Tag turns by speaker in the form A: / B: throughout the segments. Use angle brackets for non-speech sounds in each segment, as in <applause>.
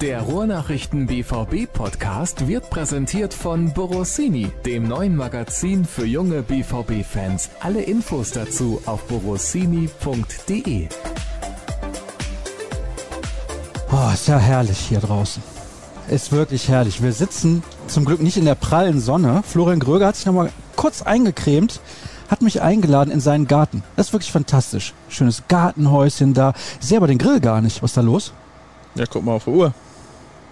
A: Der Ruhrnachrichten BVB Podcast wird präsentiert von Borossini, dem neuen Magazin für junge BVB Fans. Alle Infos dazu auf borossini.de.
B: Oh, ist ja herrlich hier draußen. Ist wirklich herrlich. Wir sitzen zum Glück nicht in der prallen Sonne. Florian Gröger hat sich nochmal kurz eingecremt, hat mich eingeladen in seinen Garten. Das ist wirklich fantastisch. Schönes Gartenhäuschen da. Ich sehe aber den Grill gar nicht. Was ist da los?
C: Ja, guck mal auf die Uhr.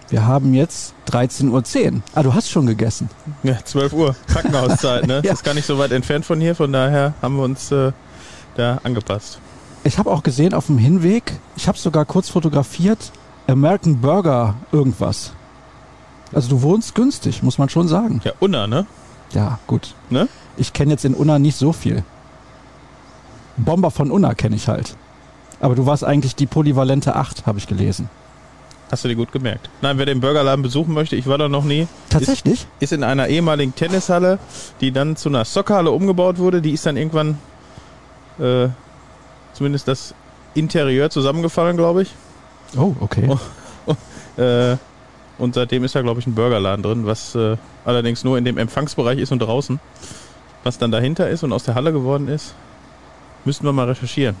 B: Wir haben jetzt 13.10 Uhr. Ah, du hast schon gegessen.
C: Ja, 12 Uhr. Krankenhauszeit, ne? <laughs>
B: Ja.
C: Das ist gar nicht so weit entfernt von hier, von daher haben wir uns äh, da angepasst.
B: Ich habe auch gesehen auf dem Hinweg, ich habe sogar kurz fotografiert, American Burger irgendwas. Also du wohnst günstig, muss man schon sagen.
C: Ja, Unna, ne?
B: Ja, gut.
C: Ne?
B: Ich kenne jetzt in Unna nicht so viel. Bomber von Unna kenne ich halt. Aber du warst eigentlich die polyvalente 8, habe ich gelesen.
C: Hast du dir gut gemerkt. Nein, wer den Burgerladen besuchen möchte, ich war da noch nie,
B: Tatsächlich?
C: ist in einer ehemaligen Tennishalle, die dann zu einer Soccerhalle umgebaut wurde. Die ist dann irgendwann äh, zumindest das Interieur zusammengefallen, glaube ich.
B: Oh, okay.
C: Oh. Äh, und seitdem ist da, glaube ich, ein Burgerladen drin, was äh, allerdings nur in dem Empfangsbereich ist und draußen. Was dann dahinter ist und aus der Halle geworden ist, müssten wir mal recherchieren.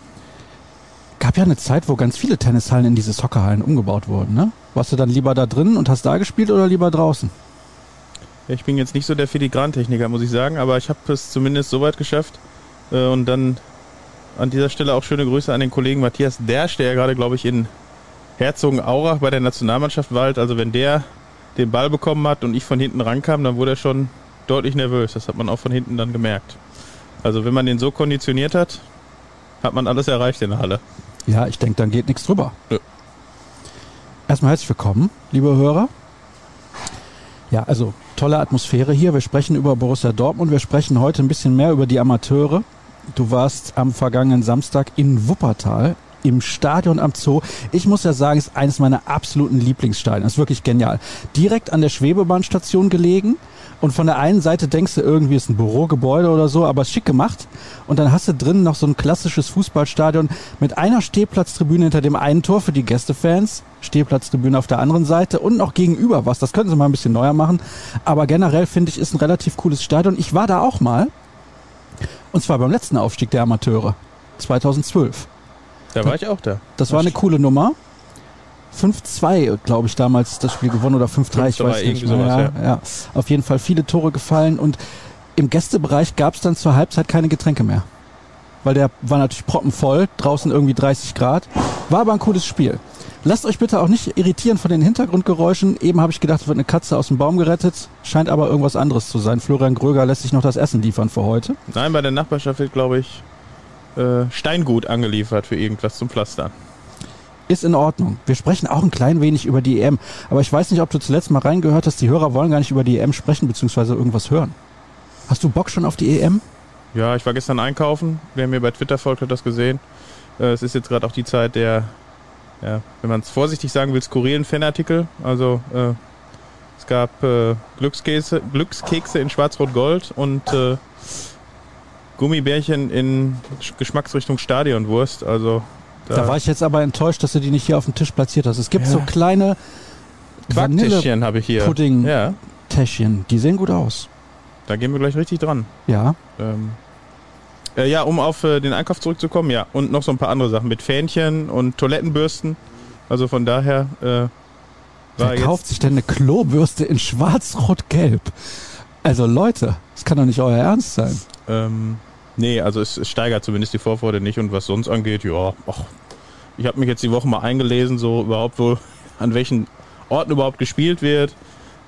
B: Gab ja eine Zeit, wo ganz viele Tennishallen in diese Soccerhallen umgebaut wurden, ne? Warst du dann lieber da drin und hast da gespielt oder lieber draußen?
C: Ich bin jetzt nicht so der Filigrantechniker, muss ich sagen, aber ich habe es zumindest so weit geschafft. Äh, und dann an dieser Stelle auch schöne Grüße an den Kollegen Matthias Dersch, der ja gerade, glaube ich, in Herzogenaurach bei der Nationalmannschaft weilt. Also wenn der den Ball bekommen hat und ich von hinten rankam, dann wurde er schon deutlich nervös. Das hat man auch von hinten dann gemerkt. Also wenn man den so konditioniert hat, hat man alles erreicht in der Halle.
B: Ja, ich denke, dann geht nichts drüber.
C: Ja.
B: Erstmal herzlich willkommen, liebe Hörer. Ja, also tolle Atmosphäre hier. Wir sprechen über Borussia Dortmund. Wir sprechen heute ein bisschen mehr über die Amateure. Du warst am vergangenen Samstag in Wuppertal im Stadion am Zoo. Ich muss ja sagen, ist eines meiner absoluten Lieblingsstadien. Ist wirklich genial. Direkt an der Schwebebahnstation gelegen. Und von der einen Seite denkst du irgendwie, ist ein Bürogebäude oder so, aber ist schick gemacht. Und dann hast du drin noch so ein klassisches Fußballstadion mit einer Stehplatztribüne hinter dem einen Tor für die Gästefans, Stehplatztribüne auf der anderen Seite und noch gegenüber was. Das könnten sie mal ein bisschen neuer machen. Aber generell finde ich, ist ein relativ cooles Stadion. Ich war da auch mal. Und zwar beim letzten Aufstieg der Amateure. 2012.
C: Da war ich auch da.
B: Das war eine coole Nummer. 5-2, glaube ich, damals das Spiel gewonnen oder 5-3, ich
C: 5-3,
B: weiß nicht
C: sowas,
B: ja, ja. Auf jeden Fall viele Tore gefallen und im Gästebereich gab es dann zur Halbzeit keine Getränke mehr. Weil der war natürlich proppenvoll, draußen irgendwie 30 Grad. War aber ein cooles Spiel. Lasst euch bitte auch nicht irritieren von den Hintergrundgeräuschen. Eben habe ich gedacht, es wird eine Katze aus dem Baum gerettet. Scheint aber irgendwas anderes zu sein. Florian Gröger lässt sich noch das Essen liefern für heute.
C: Nein, bei der Nachbarschaft wird, glaube ich, äh, Steingut angeliefert für irgendwas zum Pflastern.
B: Ist in Ordnung. Wir sprechen auch ein klein wenig über die EM. Aber ich weiß nicht, ob du zuletzt mal reingehört hast. Die Hörer wollen gar nicht über die EM sprechen, beziehungsweise irgendwas hören. Hast du Bock schon auf die EM?
C: Ja, ich war gestern einkaufen. Wer mir bei Twitter folgt, hat das gesehen. Äh, es ist jetzt gerade auch die Zeit der, ja, wenn man es vorsichtig sagen will, skurrilen Fanartikel. Also äh, es gab äh, Glückskekse, Glückskekse in Schwarz-Rot-Gold und äh, Gummibärchen in Sch- Geschmacksrichtung Stadionwurst. Also
B: Da war ich jetzt aber enttäuscht, dass du die nicht hier auf dem Tisch platziert hast. Es gibt
C: Ja.
B: so kleine
C: Quarktischchen habe ich hier.
B: Vanilletäschchen.
C: Ja,
B: Die sehen gut aus.
C: da gehen wir gleich richtig dran.
B: Ja.
C: Ähm, äh, ja, um auf äh, den Einkauf zurückzukommen, ja. Und noch so ein paar andere Sachen mit Fähnchen und Toilettenbürsten. Also von daher äh,
B: Wer kauft sich denn eine Klobürste in schwarz-rot-gelb? Also Leute, das kann doch nicht euer Ernst sein.
C: Ähm, nee, also es, es steigert zumindest die Vorfreude nicht. Und was sonst angeht, ja, ach, ich habe mich jetzt die Woche mal eingelesen, so überhaupt wo, <laughs> an welchen Orten überhaupt gespielt wird,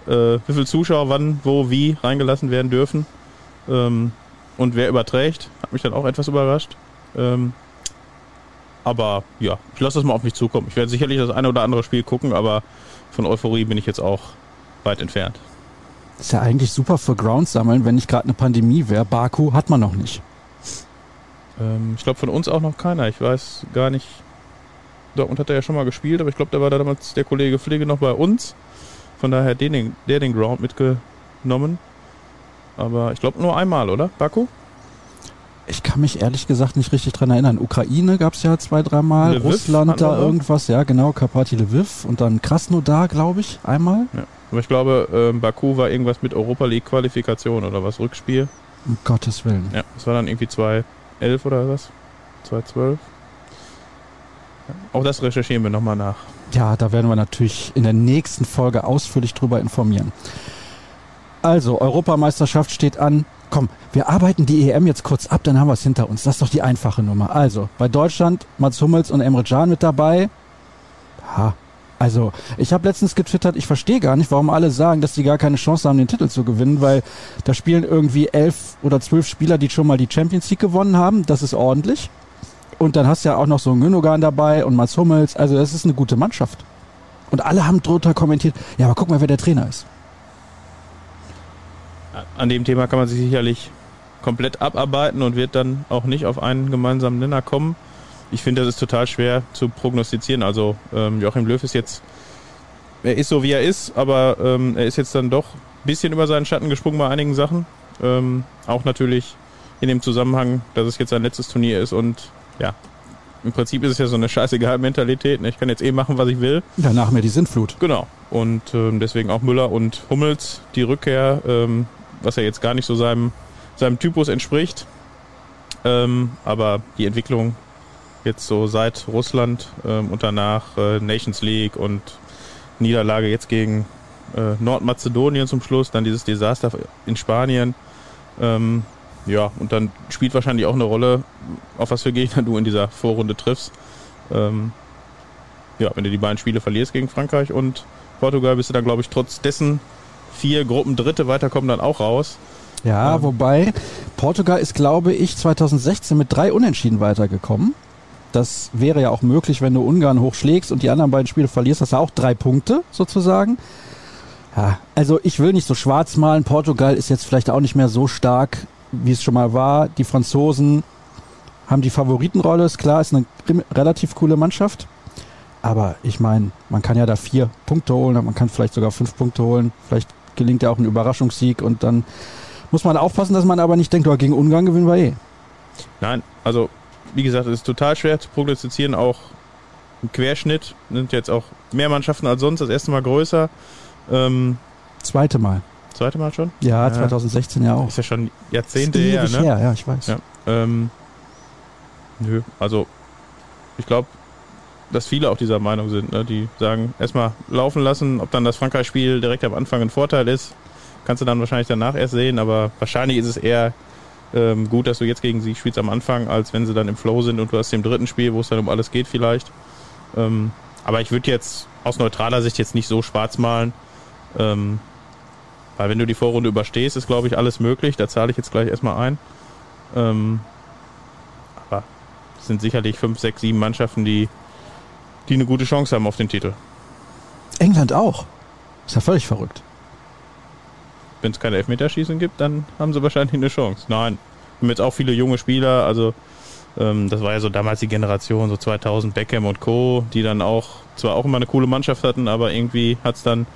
C: äh, wie viele Zuschauer wann, wo, wie reingelassen werden dürfen. Ähm, und wer überträgt, hat mich dann auch etwas überrascht. Ähm, aber ja, ich lasse das mal auf mich zukommen. Ich werde sicherlich das eine oder andere Spiel gucken, aber von Euphorie bin ich jetzt auch weit entfernt.
B: Ist ja eigentlich super für Ground sammeln, wenn nicht gerade eine Pandemie wäre. Baku hat man noch nicht.
C: Ähm, ich glaube von uns auch noch keiner. Ich weiß gar nicht. Dortmund hat er ja schon mal gespielt, aber ich glaube, da war da damals der Kollege Pflege noch bei uns. Von daher den, den, der den Ground mitgenommen. Aber ich glaube nur einmal, oder? Baku?
B: Ich kann mich ehrlich gesagt nicht richtig dran erinnern. Ukraine gab es ja zwei, dreimal.
C: Lviv
B: Russland da
C: hatten wir.
B: irgendwas, ja genau. Karpati Lviv und dann Krasnodar, glaube ich, einmal.
C: Ja. Aber ich glaube, ähm, Baku war irgendwas mit Europa League Qualifikation oder was, Rückspiel.
B: Um Gottes Willen.
C: Ja, das war dann irgendwie 2011 oder was? 2012. Ja, Auch das recherchieren wir nochmal nach.
B: Ja, da werden wir natürlich in der nächsten Folge ausführlich drüber informieren. Also, Europameisterschaft steht an. Komm, wir arbeiten die EM jetzt kurz ab, dann haben wir es hinter uns. Das ist doch die einfache Nummer. Also, bei Deutschland Mats Hummels und Emre Can mit dabei. Ha, also, ich habe letztens getwittert, ich verstehe gar nicht, warum alle sagen, dass die gar keine Chance haben, den Titel zu gewinnen, weil da spielen irgendwie elf oder zwölf Spieler, die schon mal die Champions League gewonnen haben. Das ist ordentlich. Und dann hast du ja auch noch so einen Gündogan dabei und Mats Hummels. Also, das ist eine gute Mannschaft. Und alle haben drunter kommentiert, ja, aber guck mal, wer der Trainer ist.
C: An dem Thema kann man sich sicherlich komplett abarbeiten und wird dann auch nicht auf einen gemeinsamen Nenner kommen. Ich finde, das ist total schwer zu prognostizieren. Also ähm, Joachim Löw ist jetzt, er ist so wie er ist, aber ähm, er ist jetzt dann doch ein bisschen über seinen Schatten gesprungen bei einigen Sachen. Ähm, auch natürlich in dem Zusammenhang, dass es jetzt sein letztes Turnier ist und ja, im Prinzip ist es ja so eine scheißegal Mentalität. Ne? Ich kann jetzt eh machen, was ich will.
B: Ja, nach mir die Sintflut.
C: Genau. Und ähm, deswegen auch Müller und Hummels, die Rückkehr, ähm, was ja jetzt gar nicht so seinem, seinem Typus entspricht. Ähm, aber die Entwicklung jetzt so seit Russland ähm, und danach äh, Nations League und Niederlage jetzt gegen äh, Nordmazedonien zum Schluss, dann dieses Desaster in Spanien. Ähm, ja, und dann spielt wahrscheinlich auch eine Rolle, auf was für Gegner du in dieser Vorrunde triffst. Ähm, ja, wenn du die beiden Spiele verlierst gegen Frankreich und Portugal, bist du dann, glaube ich, trotz dessen vier Gruppen Dritte weiterkommen dann auch raus.
B: Ja,
C: Ähm.
B: wobei Portugal ist, glaube ich, 2016 mit drei Unentschieden weitergekommen. Das wäre ja auch möglich, wenn du Ungarn hochschlägst und die anderen beiden Spiele verlierst, hast du auch drei Punkte sozusagen. Ja, also ich will nicht so schwarz malen. Portugal ist jetzt vielleicht auch nicht mehr so stark, wie es schon mal war. Die Franzosen haben die Favoritenrolle, ist klar, ist eine relativ coole Mannschaft. Aber ich meine, man kann ja da vier Punkte holen, man kann vielleicht sogar fünf Punkte holen. Vielleicht gelingt ja auch ein Überraschungssieg und dann muss man aufpassen, dass man aber nicht denkt, oh, gegen Ungarn gewinnen wir eh.
C: Nein, also wie gesagt, es ist total schwer zu prognostizieren, auch im Querschnitt sind jetzt auch mehr Mannschaften als sonst, das erste Mal größer. Ähm,
B: Zweite Mal.
C: zweite Mal schon?
B: Ja,
C: Ja.
B: 2016 ja auch.
C: Ist ja schon Jahrzehnte her, ne?
B: her, ja, ich weiß.
C: Ja. Ähm, nö, also ich glaube, dass viele auch dieser Meinung sind, ne? die sagen, erstmal laufen lassen, ob dann das Frankreich-Spiel direkt am Anfang ein Vorteil ist, kannst du dann wahrscheinlich danach erst sehen, aber wahrscheinlich ist es eher ähm, gut, dass du jetzt gegen sie spielst am Anfang, als wenn sie dann im Flow sind und du hast im dritten Spiel, wo es dann um alles geht vielleicht. Ähm, aber ich würde jetzt aus neutraler Sicht jetzt nicht so schwarz malen, ähm, weil wenn du die Vorrunde überstehst, ist glaube ich alles möglich, da zahle ich jetzt gleich erstmal ein. Ähm, aber es sind sicherlich fünf, sechs, sieben Mannschaften, die, die eine gute Chance haben auf den Titel.
B: England auch. Ist ja völlig verrückt.
C: Wenn es keine Elfmeterschießen gibt, dann haben sie wahrscheinlich eine Chance. Nein, wir haben jetzt auch viele junge Spieler, also ähm, das war ja so damals die Generation, so 2000 Beckham und Co., die dann auch zwar auch immer eine coole Mannschaft hatten, aber irgendwie hat es dann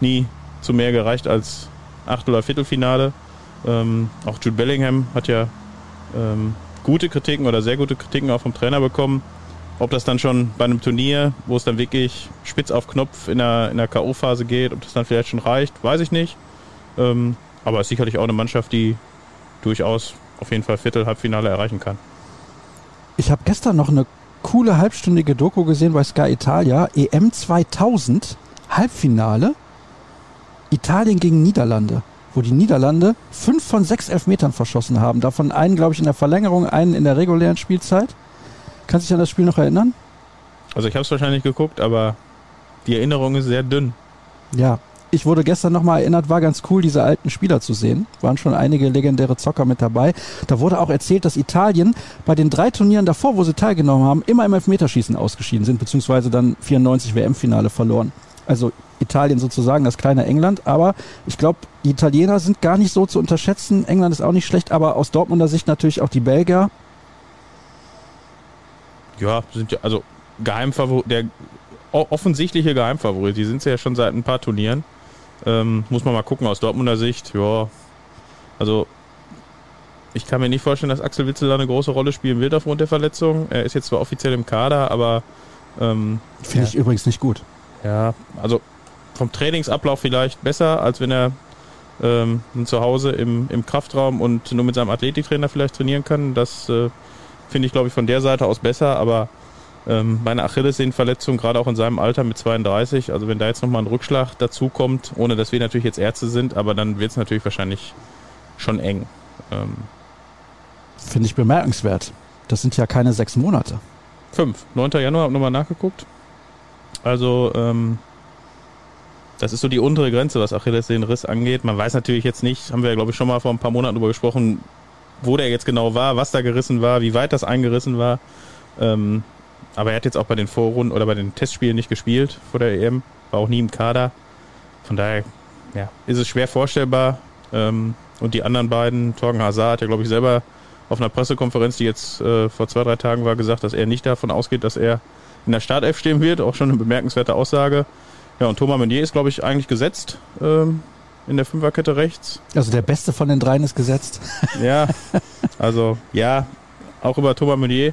C: nie zu mehr gereicht als Achtel- oder Viertelfinale. Ähm, auch Jude Bellingham hat ja ähm, gute Kritiken oder sehr gute Kritiken auch vom Trainer bekommen. Ob das dann schon bei einem Turnier, wo es dann wirklich spitz auf Knopf in der, in der K.O.-Phase geht, ob das dann vielleicht schon reicht, weiß ich nicht. Ähm, aber ist sicherlich auch eine Mannschaft, die durchaus auf jeden Fall Viertel, Halbfinale erreichen kann.
B: Ich habe gestern noch eine coole halbstündige Doku gesehen bei Sky Italia. EM 2000, Halbfinale. Italien gegen Niederlande. Wo die Niederlande fünf von sechs Elfmetern verschossen haben. Davon einen, glaube ich, in der Verlängerung, einen in der regulären Spielzeit. Kannst du dich an das Spiel noch erinnern?
C: Also ich habe es wahrscheinlich geguckt, aber die Erinnerung ist sehr dünn.
B: Ja, ich wurde gestern nochmal erinnert, war ganz cool, diese alten Spieler zu sehen. Waren schon einige legendäre Zocker mit dabei. Da wurde auch erzählt, dass Italien bei den drei Turnieren davor, wo sie teilgenommen haben, immer im Elfmeterschießen ausgeschieden sind, beziehungsweise dann 94 WM-Finale verloren. Also Italien sozusagen das kleine England, aber ich glaube, die Italiener sind gar nicht so zu unterschätzen. England ist auch nicht schlecht, aber aus Dortmunder Sicht natürlich auch die Belgier.
C: Ja, sind ja, also Geheimfavorit, der offensichtliche Geheimfavorit, die sind ja schon seit ein paar Turnieren. Ähm, muss man mal gucken aus Dortmunder Sicht. Ja, also ich kann mir nicht vorstellen, dass Axel Witzel da eine große Rolle spielen wird aufgrund der Verletzung. Er ist jetzt zwar offiziell im Kader, aber ähm,
B: Finde
C: ja.
B: ich übrigens nicht gut.
C: Ja, also vom Trainingsablauf vielleicht besser, als wenn er ähm, zu Hause im, im Kraftraum und nur mit seinem Athletiktrainer vielleicht trainieren kann. Das äh, finde ich, glaube ich, von der Seite aus besser, aber ähm, bei einer Achillessehnenverletzung, gerade auch in seinem Alter mit 32, also wenn da jetzt nochmal ein Rückschlag dazu kommt, ohne dass wir natürlich jetzt Ärzte sind, aber dann wird es natürlich wahrscheinlich schon eng. Ähm,
B: Finde ich bemerkenswert. Das sind ja keine sechs Monate.
C: Fünf. 9. Januar, habe nochmal nachgeguckt. Also, ähm, das ist so die untere Grenze, was Achillessehnenriss angeht. Man weiß natürlich jetzt nicht, haben wir ja glaube ich schon mal vor ein paar Monaten darüber gesprochen, wo der jetzt genau war, was da gerissen war, wie weit das eingerissen war. Ähm, aber er hat jetzt auch bei den Vorrunden oder bei den Testspielen nicht gespielt vor der EM, war auch nie im Kader. Von daher ja, ist es schwer vorstellbar. Ähm, und die anderen beiden, Torgen Hazard hat ja glaube ich selber auf einer Pressekonferenz, die jetzt äh, vor zwei, drei Tagen war, gesagt, dass er nicht davon ausgeht, dass er in der Startelf stehen wird. Auch schon eine bemerkenswerte Aussage. Ja, und Thomas Meunier ist, glaube ich, eigentlich gesetzt ähm, in der Fünferkette rechts.
B: Also der beste von den dreien ist gesetzt.
C: Ja, <laughs> also ja, auch über Thomas Meunier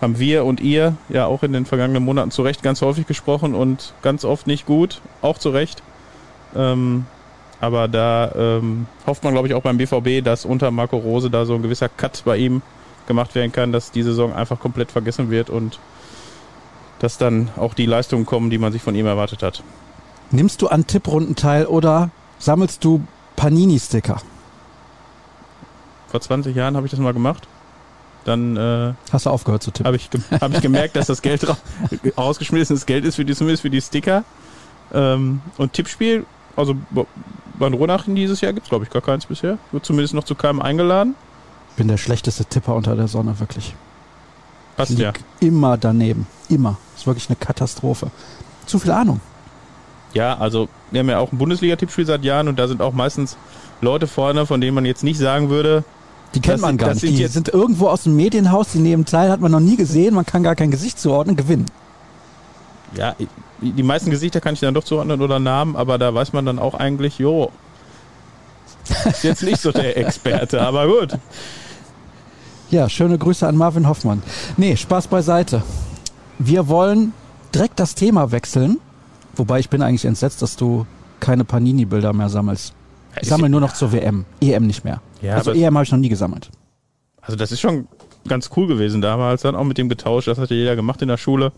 C: haben wir und ihr ja auch in den vergangenen Monaten zu Recht ganz häufig gesprochen und ganz oft nicht gut, auch zu Recht. Ähm, aber da ähm, hofft man, glaube ich, auch beim BVB, dass unter Marco Rose da so ein gewisser Cut bei ihm gemacht werden kann, dass die Saison einfach komplett vergessen wird und dass dann auch die Leistungen kommen, die man sich von ihm erwartet hat.
B: Nimmst du an Tipprunden teil oder sammelst du Panini-Sticker?
C: Vor 20 Jahren habe ich das mal gemacht. Dann äh,
B: Hast du aufgehört zu tippen?
C: habe ich, hab ich gemerkt, dass das Geld ra rausgeschmissenes Geld ist für die, zumindest für die Sticker. Ähm, und Tippspiel, also bei Ronachen dieses Jahr gibt es, glaube ich, gar keins bisher. Wird zumindest noch zu keinem eingeladen.
B: bin der schlechteste Tipper unter der Sonne, wirklich.
C: Passt
B: Ich
C: ja.
B: immer daneben. Immer. Ist wirklich eine Katastrophe. Zu viel Ahnung.
C: Ja, also wir haben ja auch ein Bundesliga-Tippspiel seit Jahren und da sind auch meistens Leute vorne, von denen man jetzt nicht sagen würde,
B: Die kennt
C: Das
B: man
C: sind-
B: gar
C: das
B: nicht.
C: sind
B: Die sind irgendwo aus dem Medienhaus, die nehmen teil, hat man noch nie gesehen, man kann gar kein Gesicht zuordnen, gewinnen.
C: ja, die die meisten Gesichter kann ich dann doch zuordnen oder Namen, aber da weiß man dann auch eigentlich, jo, ist jetzt nicht so der Experte, aber gut.
B: Ja, schöne Grüße an Marvin Hoffmann. Nee, Spaß beiseite. Wir wollen direkt das Thema wechseln. Wobei ich bin eigentlich entsetzt, dass du keine Panini-Bilder mehr sammelst. Ich sammle nur noch zur WM. EM nicht mehr.
C: Ja,
B: also EM habe ich noch nie gesammelt.
C: Also das ist schon ganz cool gewesen damals, dann auch mit dem Getausch, das hatte jeder gemacht in der Schule.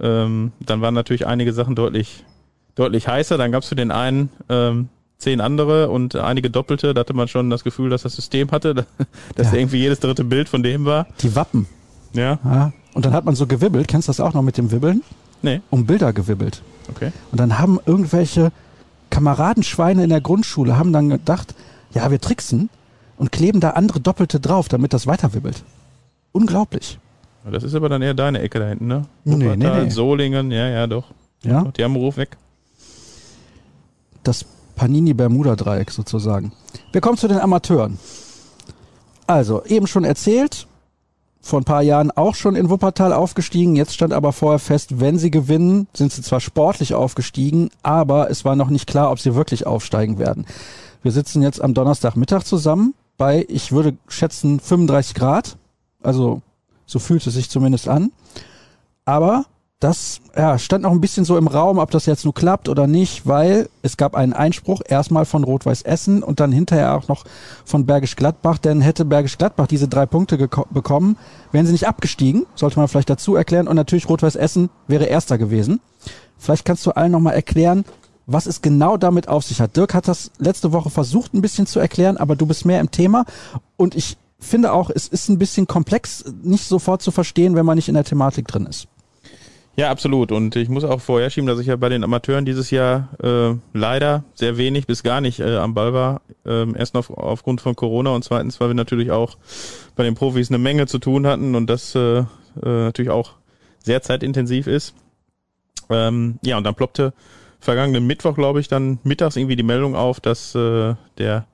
C: Ähm, dann waren natürlich einige Sachen deutlich, deutlich heißer. Dann gab es für den einen ähm, zehn andere und einige Doppelte. Da hatte man schon das Gefühl, dass das System hatte, <laughs> dass
B: Ja.
C: irgendwie jedes dritte Bild von dem war.
B: Die Wappen.
C: Ja,
B: Ja. Und dann hat man so gewibbelt. Kennst du das auch noch mit dem Wibbeln?
C: nee,
B: Um Bilder gewibbelt.
C: okay.
B: Und dann haben irgendwelche Kameradenschweine in der Grundschule haben dann gedacht, ja, wir tricksen und kleben da andere Doppelte drauf, damit das weiterwibbelt. Unglaublich.
C: Das ist aber dann eher deine Ecke da hinten, ne?
B: Nee, nee, nee.
C: Solingen, ja, ja, doch.
B: Ja,
C: Die haben einen Ruf weg.
B: das Panini-Bermuda-Dreieck sozusagen. Wir kommen zu den Amateuren. Also, eben schon erzählt, vor ein paar Jahren auch schon in Wuppertal aufgestiegen. Jetzt stand aber vorher fest, wenn sie gewinnen, sind sie zwar sportlich aufgestiegen, aber es war noch nicht klar, ob sie wirklich aufsteigen werden. Wir sitzen jetzt am Donnerstagmittag zusammen bei, ich würde schätzen, 35 Grad. Also, so fühlt es sich zumindest an. Aber das ja, stand noch ein bisschen so im Raum, ob das jetzt nur klappt oder nicht, weil es gab einen Einspruch erstmal von Rot-Weiß Essen und dann hinterher auch noch von Bergisch Gladbach, denn hätte Bergisch Gladbach diese drei Punkte bekommen, wären sie nicht abgestiegen, sollte man vielleicht dazu erklären und natürlich Rot-Weiß Essen wäre Erster gewesen. Vielleicht kannst du allen nochmal erklären, was es genau damit auf sich hat. Dirk hat das letzte Woche versucht ein bisschen zu erklären, aber du bist mehr im Thema und ich finde auch, es ist ein bisschen komplex, nicht sofort zu verstehen, wenn man nicht in der Thematik drin ist.
C: Ja, absolut. Und ich muss auch vorher schieben, dass ich ja bei den Amateuren dieses Jahr äh, leider sehr wenig bis gar nicht äh, am Ball war. Ähm, erst auf, aufgrund von Corona und zweitens, weil wir natürlich auch bei den Profis eine Menge zu tun hatten und das äh, äh, natürlich auch sehr zeitintensiv ist. Ähm, ja, und dann ploppte vergangenen Mittwoch, glaube ich, dann mittags irgendwie die Meldung auf, dass äh, der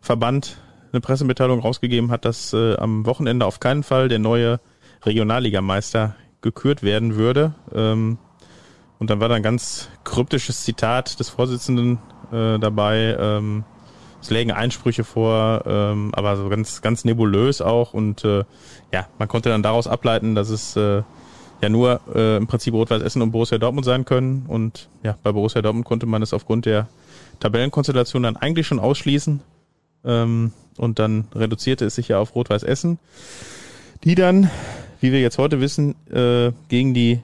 C: Verband eine Pressemitteilung rausgegeben hat, dass äh, am Wochenende auf keinen Fall der neue Regionalligameister gekürt werden würde. Ähm, und dann war da ein ganz kryptisches Zitat des Vorsitzenden äh, dabei, ähm, es lägen Einsprüche vor, ähm, aber so ganz, ganz nebulös auch. Und äh, ja, man konnte dann daraus ableiten, dass es äh, ja nur äh, im Prinzip Rot-Weiß Essen und Borussia Dortmund sein können. Und ja, bei Borussia Dortmund konnte man es aufgrund der Tabellenkonstellation dann eigentlich schon ausschließen. Ähm, und dann reduzierte es sich ja auf Rot-Weiß Essen, die dann, wie wir jetzt heute wissen, äh, gegen die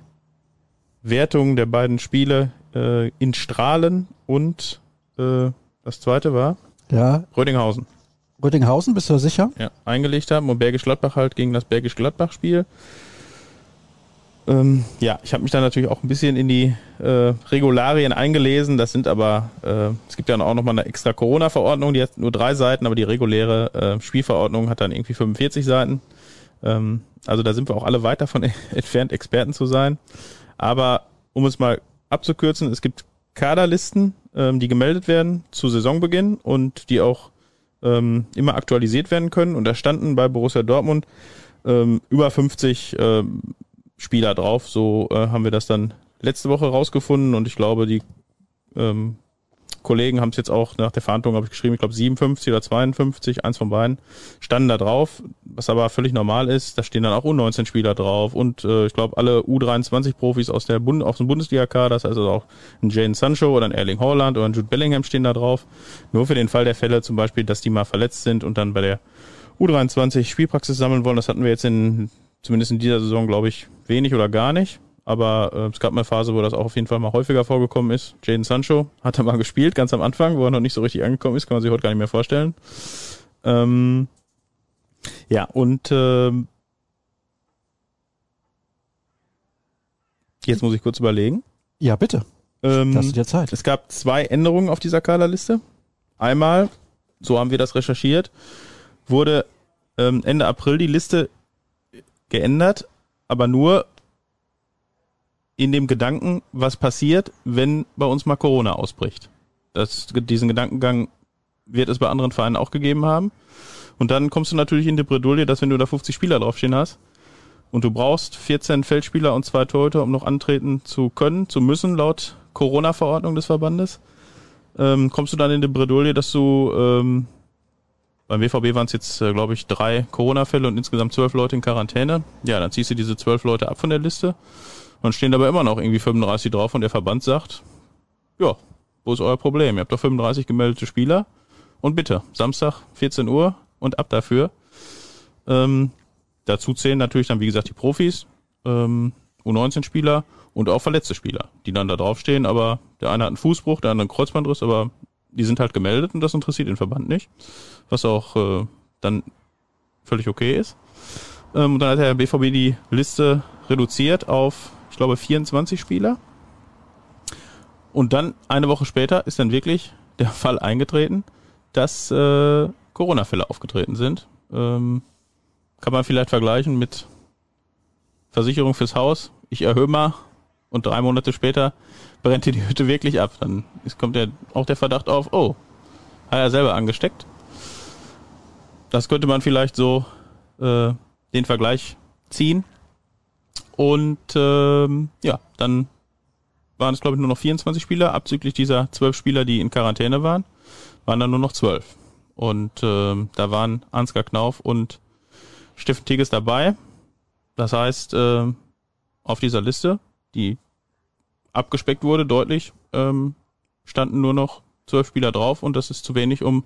C: Wertung der beiden Spiele äh, in Strahlen und äh, das zweite war
B: Ja,
C: Rödinghausen.
B: Rödinghausen, bist du sicher?
C: Ja, eingelegt haben und Bergisch Gladbach halt gegen das Bergisch Gladbach Spiel. Ähm, ja, ich habe mich dann natürlich auch ein bisschen in die äh, Regularien eingelesen. Das sind aber, äh, es gibt ja auch nochmal eine extra Corona-Verordnung, die hat nur drei Seiten, aber die reguläre äh, Spielverordnung hat dann irgendwie 45 Seiten. Ähm, also da sind wir auch alle weit davon <laughs> entfernt, Experten zu sein. Aber um es mal abzukürzen, es gibt Kaderlisten, ähm, die gemeldet werden zu Saisonbeginn und die auch ähm, immer aktualisiert werden können. Und da standen bei Borussia Dortmund ähm, über 50 ähm, Spieler drauf. So äh, haben wir das dann letzte Woche rausgefunden und ich glaube, die ähm, Kollegen haben es jetzt auch nach der Verhandlung, habe ich geschrieben, ich glaube 57 oder 52, eins von beiden, standen da drauf, was aber völlig normal ist. Da stehen dann auch U19-Spieler drauf und äh, ich glaube alle U23-Profis aus der Bund aus dem Bundesliga-Kader, das heißt also auch ein Jane Sancho oder ein Erling Haaland oder ein Jude Bellingham stehen da drauf. Nur für den Fall der Fälle zum Beispiel, dass die mal verletzt sind und dann bei der U23 Spielpraxis sammeln wollen. Das hatten wir jetzt in, zumindest in dieser Saison, glaube ich, wenig oder gar nicht. Aber äh, es gab mal eine Phase, wo das auch auf jeden Fall mal häufiger vorgekommen ist. Jaden Sancho hat er mal <laughs> gespielt, ganz am Anfang, wo er noch nicht so richtig angekommen ist, kann man sich heute gar nicht mehr vorstellen. Ähm, ja, und ähm, jetzt muss ich kurz überlegen.
B: Ja, bitte.
C: Ähm,
B: Lass dir Zeit.
C: es gab zwei Änderungen auf dieser Kaderliste. Einmal, so haben wir das recherchiert, wurde ähm, Ende April die Liste geändert, aber nur in dem Gedanken, was passiert, wenn bei uns mal Corona ausbricht. Das, diesen Gedankengang wird es bei anderen Vereinen auch gegeben haben. Und dann kommst du natürlich in die Bredouille, dass wenn du da 50 Spieler draufstehen hast und du brauchst 14 Feldspieler und zwei Torhüter, um noch antreten zu können, zu müssen, laut Corona-Verordnung des Verbandes, ähm, kommst du dann in die Bredouille, dass du ähm, beim WVB waren es jetzt, äh, glaube ich, drei Corona-Fälle und insgesamt zwölf Leute in Quarantäne. Ja, dann ziehst du diese zwölf Leute ab von der Liste und stehen dabei immer noch irgendwie 35 drauf und der Verband sagt, ja, wo ist euer Problem? Ihr habt doch 35 gemeldete Spieler und bitte, Samstag 14 Uhr und ab dafür. Ähm, dazu zählen natürlich dann, wie gesagt, die Profis, ähm, U19-Spieler und auch verletzte Spieler, die dann da draufstehen, aber der eine hat einen Fußbruch, der andere einen Kreuzbandriss, aber die sind halt gemeldet und das interessiert den Verband nicht, was auch äh, dann völlig okay ist. Ähm, und dann hat der BVB die Liste reduziert auf, ich glaube, 24 Spieler. Und dann eine Woche später ist dann wirklich der Fall eingetreten, dass äh, Corona-Fälle aufgetreten sind. Ähm, kann man vielleicht vergleichen mit Versicherung fürs Haus. Ich erhöhe mal und drei Monate später brennt dir die Hütte wirklich ab. Dann kommt ja auch der Verdacht auf, oh, hat er selber angesteckt. Das könnte man vielleicht so äh, den Vergleich ziehen. Und ähm, ja, dann waren es, glaube ich, nur noch 24 Spieler, abzüglich dieser zwölf Spieler, die in Quarantäne waren, waren dann nur noch zwölf. Und ähm, da waren Ansgar Knauf und Steffen Tigges dabei. Das heißt, äh, auf dieser Liste, die abgespeckt wurde, deutlich, ähm, standen nur noch zwölf Spieler drauf und das ist zu wenig, um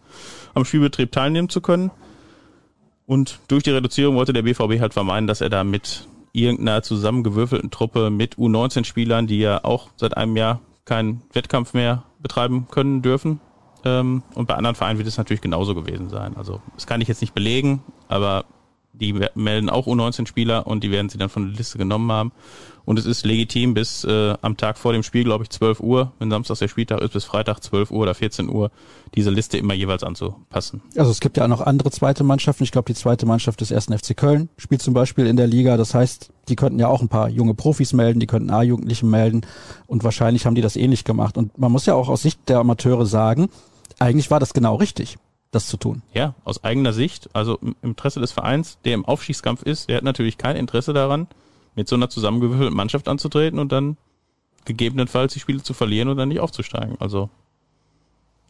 C: am Spielbetrieb teilnehmen zu können. Und durch die Reduzierung wollte der BVB halt vermeiden, dass er da mit irgendeiner zusammengewürfelten Truppe mit U19-Spielern, die ja auch seit einem Jahr keinen Wettkampf mehr betreiben können dürfen. Ähm, und bei anderen Vereinen wird es natürlich genauso gewesen sein. Also das kann ich jetzt nicht belegen, aber die melden auch U19-Spieler und die werden sie dann von der Liste genommen haben. Und es ist legitim bis äh, am Tag vor dem Spiel, glaube ich, 12 Uhr, wenn Samstag der Spieltag ist, bis Freitag 12 Uhr oder 14 Uhr, diese Liste immer jeweils anzupassen.
B: Also es gibt ja auch noch andere zweite Mannschaften. Ich glaube, die zweite Mannschaft des ersten FC Köln spielt zum Beispiel in der Liga. Das heißt, die könnten ja auch ein paar junge Profis melden, die könnten A-Jugendliche melden und wahrscheinlich haben die das ähnlich gemacht. Und man muss ja auch aus Sicht der Amateure sagen, eigentlich war das genau richtig, das zu tun.
C: Ja, aus eigener Sicht, also im Interesse des Vereins, der im Aufstiegskampf ist, der hat natürlich kein Interesse daran, mit so einer zusammengewürfelten Mannschaft anzutreten und dann gegebenenfalls die Spiele zu verlieren und dann nicht aufzusteigen. Also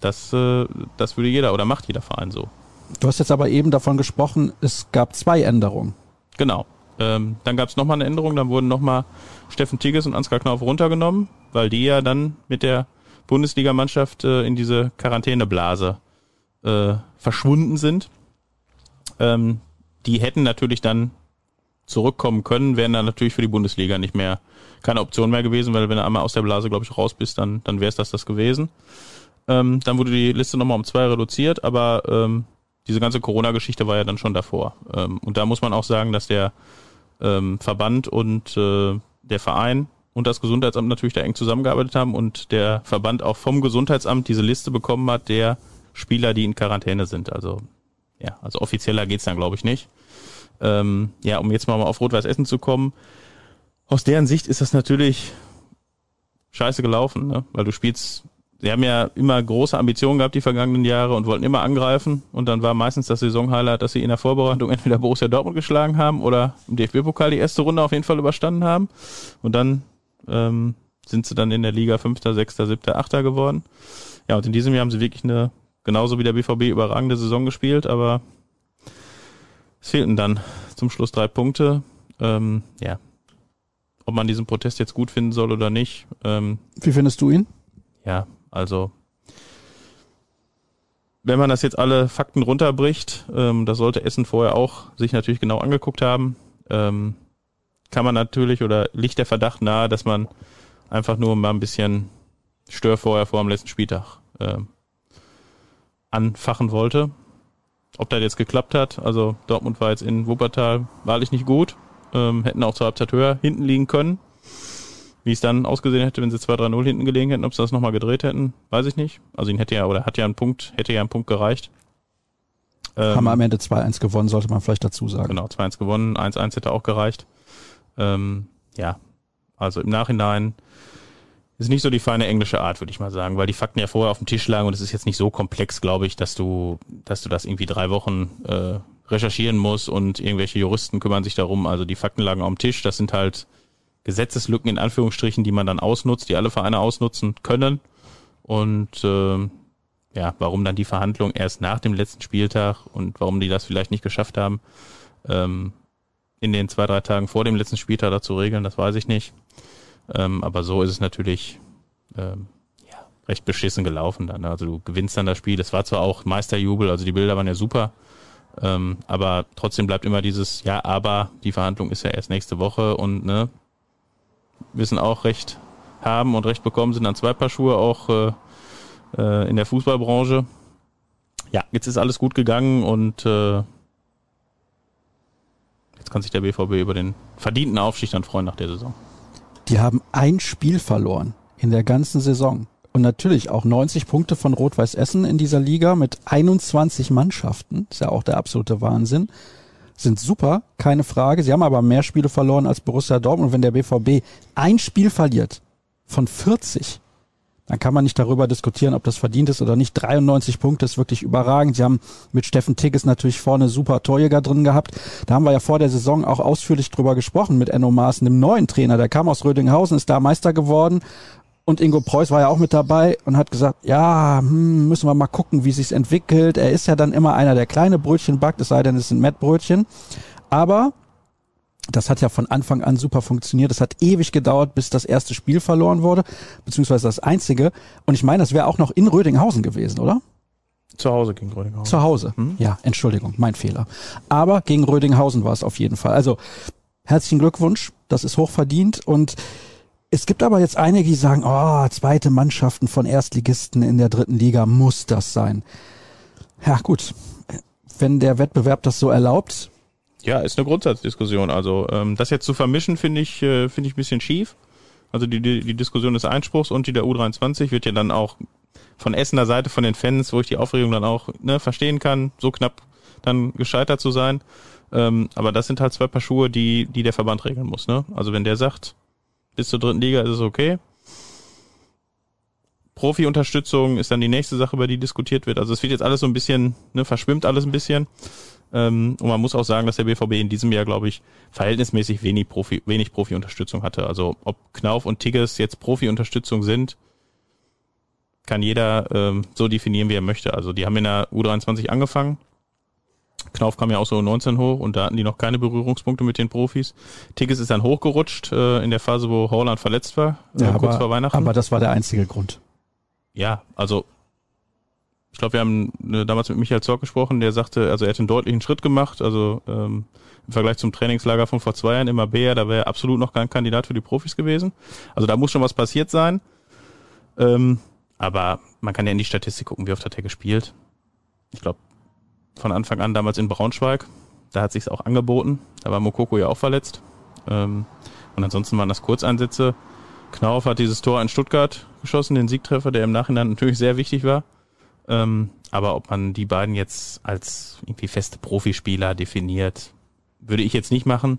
C: das, äh, das würde jeder oder macht jeder Verein so.
B: Du hast jetzt aber eben davon gesprochen, es gab zwei Änderungen.
C: Genau. Ähm, dann gab es nochmal eine Änderung, dann wurden nochmal Steffen Tigges und Ansgar Knauf runtergenommen, weil die ja dann mit der Bundesligamannschaft äh, in diese Quarantäneblase äh, verschwunden sind. Ähm, die hätten natürlich dann zurückkommen können, wären dann natürlich für die Bundesliga nicht mehr keine Option mehr gewesen, weil wenn du einmal aus der Blase, glaube ich, raus bist, dann, dann wäre es das das gewesen. Ähm, dann wurde die Liste nochmal um zwei reduziert, aber ähm, diese ganze Corona-Geschichte war ja dann schon davor. Ähm, und da muss man auch sagen, dass der ähm, Verband und äh, der Verein und das Gesundheitsamt natürlich da eng zusammengearbeitet haben und der Verband auch vom Gesundheitsamt diese Liste bekommen hat der Spieler, die in Quarantäne sind. Also ja, also offizieller geht's dann, glaube ich, nicht. Ähm, ja, um jetzt mal auf Rot-Weiß Essen zu kommen. Aus deren Sicht ist das natürlich scheiße gelaufen, ne? weil du spielst sie haben ja immer große Ambitionen gehabt die vergangenen Jahre und wollten immer angreifen. Und dann war meistens das Saisonhighlight, dass sie in der Vorbereitung entweder Borussia Dortmund geschlagen haben oder im DFB-Pokal die erste Runde auf jeden Fall überstanden haben. Und dann ähm, sind sie dann in der Liga Fünfter, Sechster, Siebter, Achter geworden. Ja, und in diesem Jahr haben sie wirklich eine, genauso wie der BVB, überragende Saison gespielt, aber es fehlten dann zum Schluss drei Punkte. Ähm, ja, ob man diesen Protest jetzt gut finden soll oder nicht. Ähm,
B: Wie findest du ihn?
C: Ja, also wenn man das jetzt alle Fakten runterbricht, ähm, das sollte Essen vorher auch sich natürlich genau angeguckt haben, ähm, kann man natürlich oder liegt der Verdacht nahe, dass man einfach nur mal ein bisschen Störfeuer vor dem letzten Spieltag ähm, anfachen wollte. Ob das jetzt geklappt hat, also Dortmund war jetzt in Wuppertal wahrlich nicht gut, ähm, hätten auch zur Halbzeit höher hinten liegen können. Wie es dann ausgesehen hätte, wenn sie 2-3-0 hinten gelegen hätten, ob sie das nochmal gedreht hätten, weiß ich nicht. Also ihn hätte ja, oder hat ja einen Punkt, hätte ja einen Punkt gereicht.
B: Ähm, Haben am Ende 2-1 gewonnen, sollte man vielleicht dazu sagen.
C: Genau, 2-1 gewonnen, 1-1 hätte auch gereicht. Ähm, ja, also im Nachhinein ist nicht so die feine englische Art, würde ich mal sagen, weil die Fakten ja vorher auf dem Tisch lagen und es ist jetzt nicht so komplex, glaube ich, dass du, dass du das irgendwie drei Wochen äh, recherchieren musst und irgendwelche Juristen kümmern sich darum. Also die Fakten lagen auf dem Tisch, das sind halt Gesetzeslücken in Anführungsstrichen, die man dann ausnutzt, die alle Vereine ausnutzen können. Und äh, ja, warum dann die Verhandlung erst nach dem letzten Spieltag und warum die das vielleicht nicht geschafft haben, ähm, in den zwei, drei Tagen vor dem letzten Spieltag da zu regeln, das weiß ich nicht. Ähm, aber so ist es natürlich ähm, ja, recht beschissen gelaufen dann. Also du gewinnst dann das Spiel. Es war zwar auch Meisterjubel, also die Bilder waren ja super, ähm, aber trotzdem bleibt immer dieses, ja, aber die Verhandlung ist ja erst nächste Woche und ne, wissen auch Recht haben und Recht bekommen, sind dann zwei Paar Schuhe auch äh, äh, in der Fußballbranche. Ja, jetzt ist alles gut gegangen und äh, jetzt kann sich der BVB über den verdienten Aufstieg dann freuen nach der Saison.
B: Die haben ein Spiel verloren in der ganzen Saison. Und natürlich auch 90 Punkte von Rot-Weiß Essen in dieser Liga mit 21 Mannschaften. Ist ja auch der absolute Wahnsinn sind super, keine Frage. Sie haben aber mehr Spiele verloren als Borussia Dortmund. Und wenn der BVB ein Spiel verliert von 40, dann kann man nicht darüber diskutieren, ob das verdient ist oder nicht. 93 Punkte ist wirklich überragend. Sie haben mit Steffen Tigges natürlich vorne super Torjäger drin gehabt. Da haben wir ja vor der Saison auch ausführlich drüber gesprochen mit Enno Maaßen, dem neuen Trainer. Der kam aus Rödinghausen, ist da Meister geworden und Ingo Preuß war ja auch mit dabei und hat gesagt, ja, hm, müssen wir mal gucken, wie sich's entwickelt. Er ist ja dann immer einer, der kleine Brötchen backt, es sei denn, es sind Mettbrötchen. Aber das hat ja von Anfang an super funktioniert. Es hat ewig gedauert, bis das erste Spiel verloren wurde, beziehungsweise das einzige. Und ich meine, das wäre auch noch in Rödinghausen gewesen, oder?
C: Zu Hause gegen Rödinghausen.
B: Zu Hause. Hm? Ja, Entschuldigung, mein Fehler. Aber gegen Rödinghausen war es auf jeden Fall. Also herzlichen Glückwunsch, das ist hochverdient und es gibt aber jetzt einige, die sagen, oh, zweite Mannschaften von Erstligisten in der dritten Liga muss das sein. Ja, gut. Wenn der Wettbewerb das so erlaubt.
C: Ja, ist eine Grundsatzdiskussion. Also ähm, das jetzt zu vermischen, finde ich, äh, finde ich ein bisschen schief. Also die, die, die Diskussion des Einspruchs und die der U23 wird ja dann auch von Essener Seite, von den Fans, wo ich die Aufregung dann auch ne, verstehen kann, so knapp dann gescheitert zu sein. Ähm, aber das sind halt zwei Paar Schuhe, die, die der Verband regeln muss. Ne? Also wenn der sagt, bis zur dritten Liga ist es okay. Profi-Unterstützung ist dann die nächste Sache, über die diskutiert wird. Also es wird jetzt alles so ein bisschen, ne, verschwimmt alles ein bisschen. Ähm, und man muss auch sagen, dass der BVB in diesem Jahr, glaube ich, verhältnismäßig wenig Profi, wenig Profi-Unterstützung hatte. Also ob Knauf und Tigges jetzt Profi-Unterstützung sind, kann jeder ähm, so definieren, wie er möchte. Also die haben in der U23 angefangen. Knauf kam ja auch so 19 hoch und da hatten die noch keine Berührungspunkte mit den Profis. Tickets ist dann hochgerutscht äh, in der Phase, wo Holland verletzt war,
B: Ja,
C: äh, kurz
B: aber,
C: vor Weihnachten.
B: aber das war der einzige Grund.
C: Ja, also ich glaube, wir haben äh, damals mit Michael Zorc gesprochen, der sagte, also er hätte einen deutlichen Schritt gemacht, also ähm, im Vergleich zum Trainingslager von vor zwei Jahren immer Bär, da wäre er absolut noch kein Kandidat für die Profis gewesen. Also da muss schon was passiert sein. Ähm, aber man kann ja in die Statistik gucken, wie oft hat er gespielt. Ich glaube, von Anfang an damals in Braunschweig, da hat sich's auch angeboten. Da war Mokoko ja auch verletzt. Ähm, und ansonsten waren das Kurzeinsätze. Knauf hat dieses Tor in Stuttgart geschossen, den Siegtreffer, der im Nachhinein natürlich sehr wichtig war. Ähm, aber ob man die beiden jetzt als irgendwie feste Profispieler definiert, würde ich jetzt nicht machen.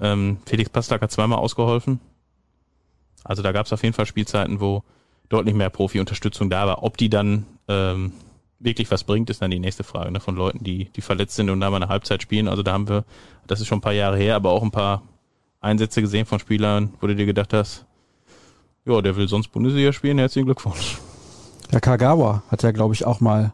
C: Ähm, Felix Pastak hat zweimal ausgeholfen. Also da gab es auf jeden Fall Spielzeiten, wo deutlich mehr Profi-Unterstützung da war. Ob die dann ähm, wirklich was bringt, ist dann die nächste Frage ne? von Leuten, die, die verletzt sind und da mal eine Halbzeit spielen. Also da haben wir, das ist schon ein paar Jahre her, aber auch ein paar Einsätze gesehen von Spielern, wo du dir gedacht hast, ja, der will sonst Bundesliga spielen, herzlichen Glückwunsch.
B: Der Kagawa hat ja, glaube ich, auch mal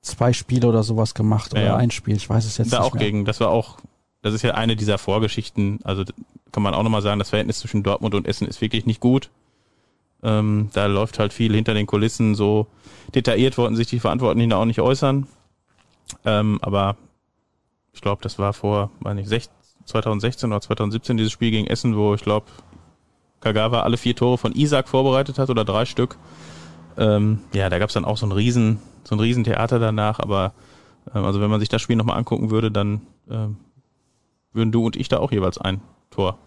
B: zwei Spiele oder sowas gemacht
C: Ja,
B: oder
C: ja.
B: ein Spiel. Ich weiß es jetzt
C: da
B: nicht
C: auch
B: mehr.
C: gegen, das war auch, das ist ja eine dieser Vorgeschichten, also kann man auch nochmal sagen, das Verhältnis zwischen Dortmund und Essen ist wirklich nicht gut. Ähm, da läuft halt viel hinter den Kulissen, so detailliert wollten sich die Verantwortlichen da auch nicht äußern. Ähm, aber ich glaube, das war vor, weiß nicht, sech- 2016 oder 2017 dieses Spiel gegen Essen, wo ich glaube, Kagawa alle vier Tore von Isaac vorbereitet hat oder drei Stück. Ähm, ja, da gab es dann auch so ein Riesen, so ein Riesentheater danach, aber ähm, also wenn man sich das Spiel nochmal angucken würde, dann ähm, würden du und ich da auch jeweils ein Tor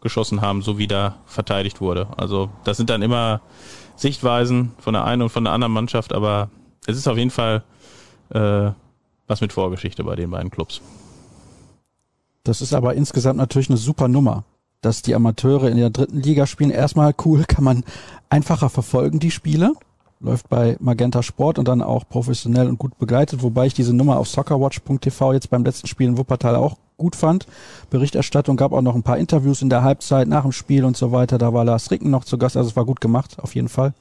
C: geschossen haben, so wie da verteidigt wurde. Also das sind dann immer Sichtweisen von der einen und von der anderen Mannschaft, aber es ist auf jeden Fall äh, was mit Vorgeschichte bei den beiden Clubs.
B: Das ist aber insgesamt natürlich eine super Nummer, dass die Amateure in der dritten Liga spielen. Erstmal cool, kann man einfacher verfolgen, die Spiele. Läuft bei Magenta Sport und dann auch professionell und gut begleitet, wobei ich diese Nummer auf soccerwatch.tv jetzt beim letzten Spiel in Wuppertal auch gut fand. Berichterstattung gab auch noch ein paar Interviews in der Halbzeit nach dem Spiel und so weiter. Da war Lars Ricken noch zu Gast, also es war gut gemacht, auf jeden Fall.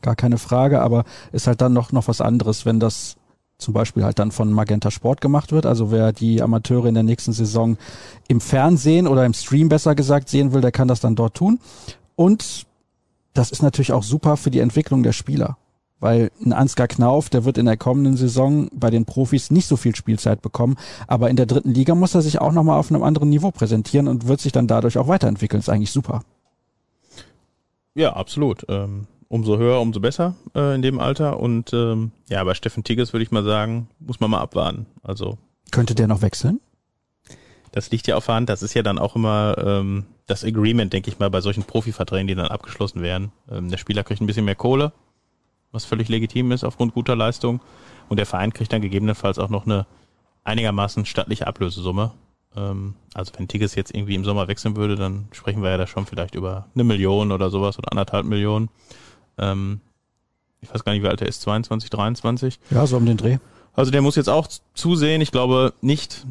B: Gar keine Frage, aber ist halt dann noch, noch was anderes, wenn das zum Beispiel halt dann von Magenta Sport gemacht wird. Also wer die Amateure in der nächsten Saison im Fernsehen oder im Stream besser gesagt sehen will, der kann das dann dort tun. Und das ist natürlich auch super für die Entwicklung der Spieler. Weil ein Ansgar Knauf, der wird in der kommenden Saison bei den Profis nicht so viel Spielzeit bekommen. Aber in der dritten Liga muss er sich auch nochmal auf einem anderen Niveau präsentieren und wird sich dann dadurch auch weiterentwickeln. Ist eigentlich super.
C: Ja, absolut. Ähm, umso höher, umso besser äh, in dem Alter. Und ähm, ja, bei Steffen Tigges würde ich mal sagen, muss man mal abwarten. Also
B: Könnte der noch wechseln?
C: das liegt ja auf der Hand. Das ist ja dann auch immer ähm, das Agreement, denke ich mal, bei solchen Profiverträgen, die dann abgeschlossen werden. Der Spieler kriegt ein bisschen mehr Kohle, was völlig legitim ist aufgrund guter Leistung. Und der Verein kriegt dann gegebenenfalls auch noch eine einigermaßen stattliche Ablösesumme. Ähm, also wenn Tigges jetzt irgendwie im Sommer wechseln würde, dann sprechen wir ja da schon vielleicht über eine Million oder sowas oder anderthalb Millionen. Ähm, ich weiß gar nicht, wie alt er ist, 22, 23.
B: Ja, so um den Dreh.
C: Also der muss jetzt auch zusehen. Ich glaube nicht,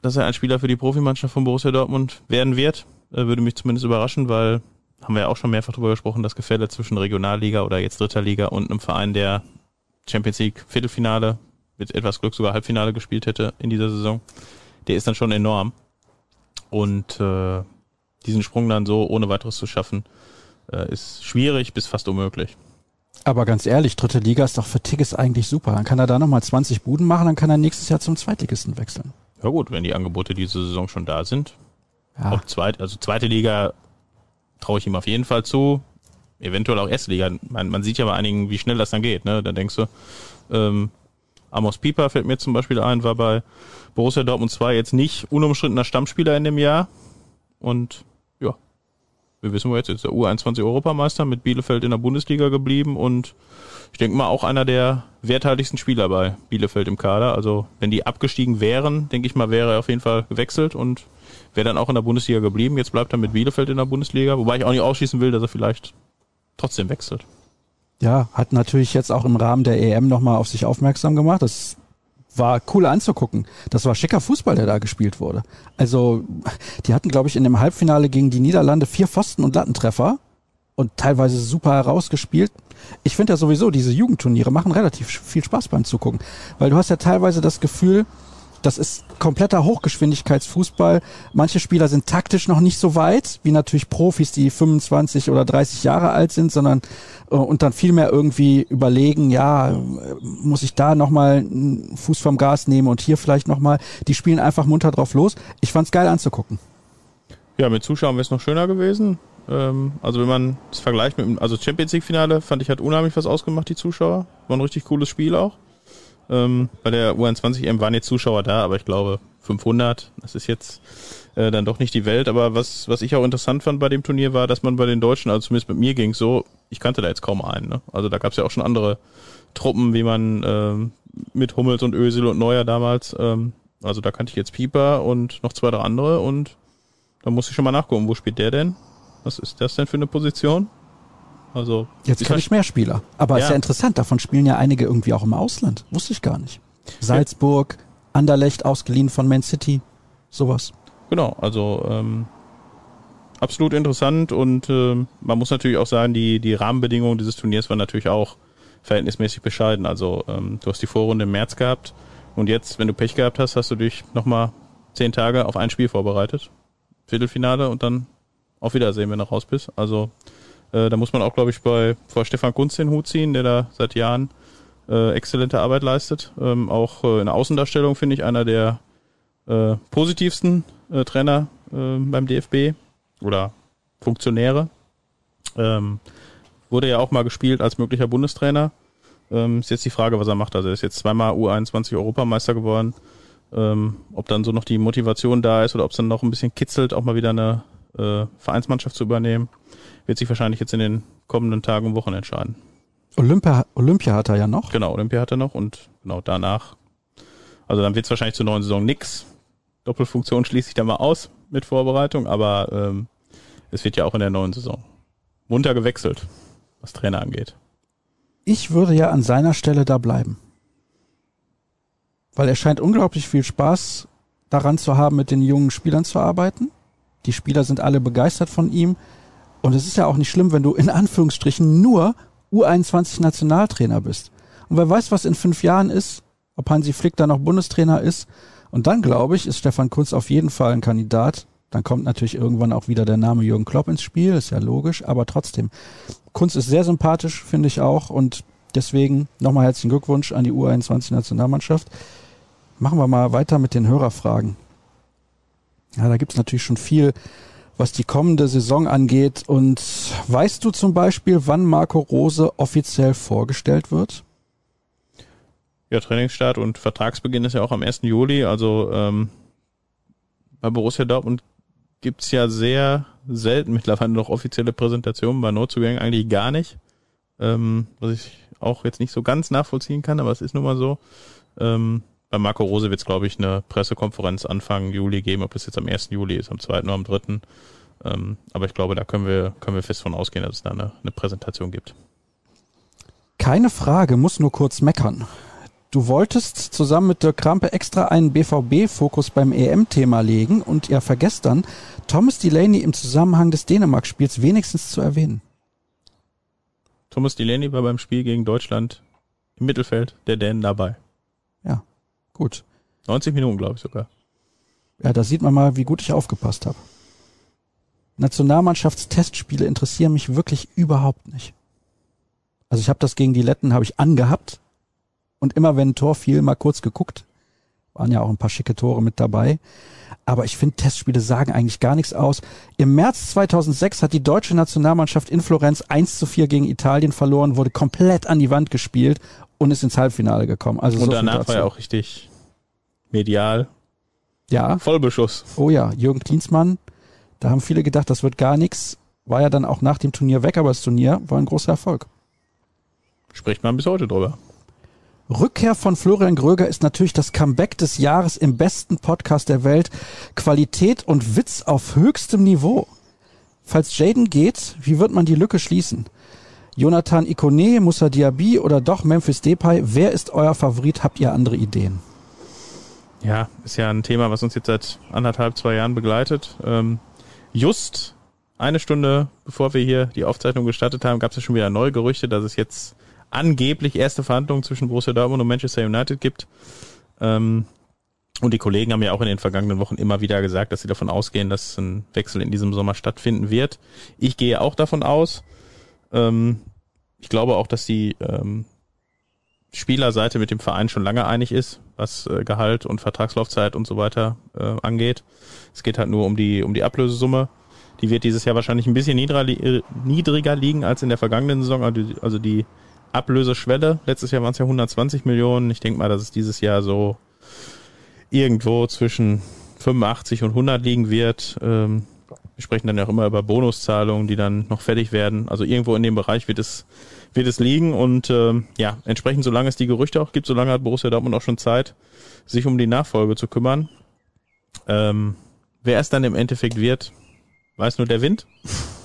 C: dass er ein Spieler für die Profimannschaft von Borussia Dortmund werden wird. Würde mich zumindest überraschen, weil haben wir ja auch schon mehrfach drüber gesprochen, das Gefälle zwischen Regionalliga oder jetzt dritter Liga und einem Verein, der Champions League Viertelfinale mit etwas Glück sogar Halbfinale gespielt hätte in dieser Saison. Der ist dann schon enorm. Und äh, diesen Sprung dann so ohne weiteres zu schaffen, äh, ist schwierig bis fast unmöglich.
B: Aber ganz ehrlich, dritte Liga ist doch für Tigges eigentlich super. Dann kann er da nochmal 20 Buden machen, dann kann er nächstes Jahr zum Zweitligisten wechseln.
C: Ja gut, wenn die Angebote diese Saison schon da sind,
B: Ja,
C: Auch zweit, also zweite Liga traue ich ihm auf jeden Fall zu. Eventuell auch erste Liga. Man, man sieht ja bei einigen, wie schnell das dann geht. Ne? Da denkst du, ähm, Amos Pieper fällt mir zum Beispiel ein, war bei Borussia Dortmund 2 jetzt nicht unumstrittener Stammspieler in dem Jahr. Und ja, wir wissen wir jetzt, jetzt der U21 Europameister mit Bielefeld in der Bundesliga geblieben und ich denke mal auch einer der werthaltigsten Spieler bei Bielefeld im Kader. Also wenn die abgestiegen wären, denke ich mal, wäre er auf jeden Fall gewechselt und wäre dann auch in der Bundesliga geblieben. Jetzt bleibt er mit Bielefeld in der Bundesliga, wobei ich auch nicht ausschließen will, dass er vielleicht trotzdem wechselt.
B: ja, hat natürlich jetzt auch im Rahmen der EM nochmal auf sich aufmerksam gemacht. Das war cool anzugucken. Das war schicker Fußball, der da gespielt wurde. Also, die hatten, glaube ich, in dem Halbfinale gegen die Niederlande vier Pfosten- und Lattentreffer. und teilweise super herausgespielt. Ich finde ja sowieso, diese Jugendturniere machen relativ viel Spaß beim Zugucken, weil du hast ja teilweise das Gefühl, das ist kompletter Hochgeschwindigkeitsfußball. Manche Spieler sind taktisch noch nicht so weit, wie natürlich Profis, die 25 oder 30 Jahre alt sind, sondern äh, und dann viel mehr irgendwie überlegen, ja, muss ich da nochmal einen Fuß vom Gas nehmen und hier vielleicht nochmal. Die spielen einfach munter drauf los. Ich fand's geil anzugucken.
C: Ja, mit Zuschauern wäre es noch schöner gewesen. Ähm, also wenn man das vergleicht mit, also Champions League Finale fand ich hat unheimlich was ausgemacht, die Zuschauer. War ein richtig cooles Spiel auch. Ähm, bei der U21 EM waren jetzt Zuschauer da, aber ich glaube 500. Das ist jetzt äh, dann doch nicht die Welt. Aber was, was ich auch interessant fand bei dem Turnier war, dass man bei den Deutschen, also zumindest mit mir ging so, ich kannte da jetzt kaum einen. Ne? Also da gab es ja auch schon andere Truppen, wie man ähm, mit Hummels und Ösel und Neuer damals. Ähm, also da kannte ich jetzt Pieper und noch zwei, drei andere und da muss ich schon mal nachgucken, wo spielt der denn? Was ist das denn für eine Position?
B: Also jetzt kann ich mehr Spieler. Aber ja. ist ja interessant, davon spielen ja einige irgendwie auch im Ausland. Wusste ich gar nicht. Salzburg, Anderlecht ausgeliehen von Man City, sowas.
C: Genau, also ähm, absolut interessant und äh, man muss natürlich auch sagen, die, die Rahmenbedingungen dieses Turniers waren natürlich auch verhältnismäßig bescheiden. Also ähm, du hast die Vorrunde im März gehabt und jetzt, wenn du Pech gehabt hast, hast du dich nochmal zehn Tage auf ein Spiel vorbereitet. Viertelfinale und dann auf Wiedersehen, wenn du raus bist. Also äh, da muss man auch, glaube ich, bei vor Stefan Kunz den Hut ziehen, der da seit Jahren äh, exzellente Arbeit leistet. Ähm, auch äh, in der Außendarstellung finde ich einer der äh, positivsten äh, Trainer äh, beim DFB oder Funktionäre. Ähm, wurde ja auch mal gespielt als möglicher Bundestrainer. Ähm, ist jetzt die Frage, was er macht. Also er ist jetzt zweimal U21 Europameister geworden. Ähm, ob dann so noch die Motivation da ist oder ob es dann noch ein bisschen kitzelt, auch mal wieder eine äh, Vereinsmannschaft zu übernehmen wird sich wahrscheinlich jetzt in den kommenden Tagen und Wochen entscheiden.
B: Olympia, Olympia hat er ja noch.
C: Genau, Olympia hat er noch und genau danach. Also dann wird es wahrscheinlich zur neuen Saison nix. Doppelfunktion schließe ich da mal aus mit Vorbereitung, aber ähm, es wird ja auch in der neuen Saison munter gewechselt, was Trainer angeht.
B: Ich würde ja an seiner Stelle da bleiben. Weil er scheint unglaublich viel Spaß daran zu haben, mit den jungen Spielern zu arbeiten. Die Spieler sind alle begeistert von ihm. Und es ist ja auch nicht schlimm, wenn du in Anführungsstrichen nur U21 Nationaltrainer bist. Und wer weiß, was in fünf Jahren ist, ob Hansi Flick da noch Bundestrainer ist. Und dann, glaube ich, ist Stefan Kunz auf jeden Fall ein Kandidat. Dann kommt natürlich irgendwann auch wieder der Name Jürgen Klopp ins Spiel, ist ja logisch, aber trotzdem. Kunz ist sehr sympathisch, finde ich auch. Und deswegen nochmal herzlichen Glückwunsch an die U21 Nationalmannschaft. Machen wir mal weiter mit den Hörerfragen. Ja, da gibt's natürlich schon viel was die kommende Saison angeht. Und weißt du zum Beispiel, wann Marco Rose offiziell vorgestellt wird?
C: Ja, Trainingsstart und Vertragsbeginn ist ja auch am 1. Juli. Also ähm, bei Borussia Dortmund gibt's ja sehr selten mittlerweile noch offizielle Präsentationen, bei Notzugängen eigentlich gar nicht. Ähm, was ich auch jetzt nicht so ganz nachvollziehen kann, aber es ist nun mal so. Ähm, Marco Rose wird es, glaube ich, eine Pressekonferenz Anfang Juli geben, ob es jetzt am 1. Juli ist, am 2. oder am 3. Ähm, aber ich glaube, da können wir, können wir fest von ausgehen, dass es da eine, eine Präsentation gibt.
B: Keine Frage, muss nur kurz meckern. Du wolltest zusammen mit Dirk Krampe extra einen BVB-Fokus beim EM-Thema legen und ihr vergesst dann, Thomas Delaney im Zusammenhang des Dänemark-Spiels wenigstens zu erwähnen.
C: Thomas Delaney war beim Spiel gegen Deutschland im Mittelfeld der Dänen dabei.
B: Gut.
C: 90 Minuten, glaube ich sogar.
B: Ja, da sieht man mal, wie gut ich aufgepasst habe. Nationalmannschaftstestspiele interessieren mich wirklich überhaupt nicht. Also ich habe das gegen die Letten habe ich angehabt und immer wenn ein Tor fiel, mal kurz geguckt. Waren ja auch ein paar schicke Tore mit dabei. Aber ich finde, Testspiele sagen eigentlich gar nichts aus. Im März 2006 hat die deutsche Nationalmannschaft in Florenz 1 zu 4 gegen Italien verloren, wurde komplett an die Wand gespielt und ist ins Halbfinale gekommen. Also
C: und so danach war er auch richtig medial.
B: Ja.
C: Vollbeschuss.
B: Oh ja, Jürgen Klinsmann. Da haben viele gedacht, das wird gar nichts. War ja dann auch nach dem Turnier weg, aber das Turnier war ein großer Erfolg.
C: Spricht man bis heute drüber.
B: Rückkehr von Florian Gröger ist natürlich das Comeback des Jahres im besten Podcast der Welt. Qualität und Witz auf höchstem Niveau. Falls Jaden geht, wie wird man die Lücke schließen? Jonathan Ikone, Musa Diaby oder doch Memphis Depay? Wer ist euer Favorit? Habt ihr andere Ideen?
C: Ja, ist ja ein Thema, was uns jetzt seit anderthalb, zwei Jahren begleitet. Ähm, just eine Stunde bevor wir hier die Aufzeichnung gestartet haben, gab es ja schon wieder neue Gerüchte, dass es jetzt angeblich erste Verhandlungen zwischen Borussia Dortmund und Manchester United gibt. Ähm, und die Kollegen haben ja auch in den vergangenen Wochen immer wieder gesagt, dass sie davon ausgehen, dass ein Wechsel in diesem Sommer stattfinden wird. Ich gehe auch davon aus. Ähm, ich glaube auch, dass die ähm, Spielerseite mit dem Verein schon lange einig ist, was äh, Gehalt und Vertragslaufzeit und so weiter äh, angeht. Es geht halt nur um die um die Ablösesumme. Die wird dieses Jahr wahrscheinlich ein bisschen niedriger, niedriger liegen als in der vergangenen Saison. Also die, also Ablöseschwelle. Letztes Jahr waren es ja 120 Millionen. Ich denke mal, dass es dieses Jahr so irgendwo zwischen 85 und 100 liegen wird. Ähm, wir sprechen dann ja auch immer über Bonuszahlungen, die dann noch fertig werden. Also irgendwo in dem Bereich wird es wird es liegen und ähm, ja, entsprechend solange es die Gerüchte auch gibt, solange hat Borussia Dortmund auch schon Zeit, sich um die Nachfolge zu kümmern. Ähm, wer es dann im Endeffekt wird, weiß nur der Wind.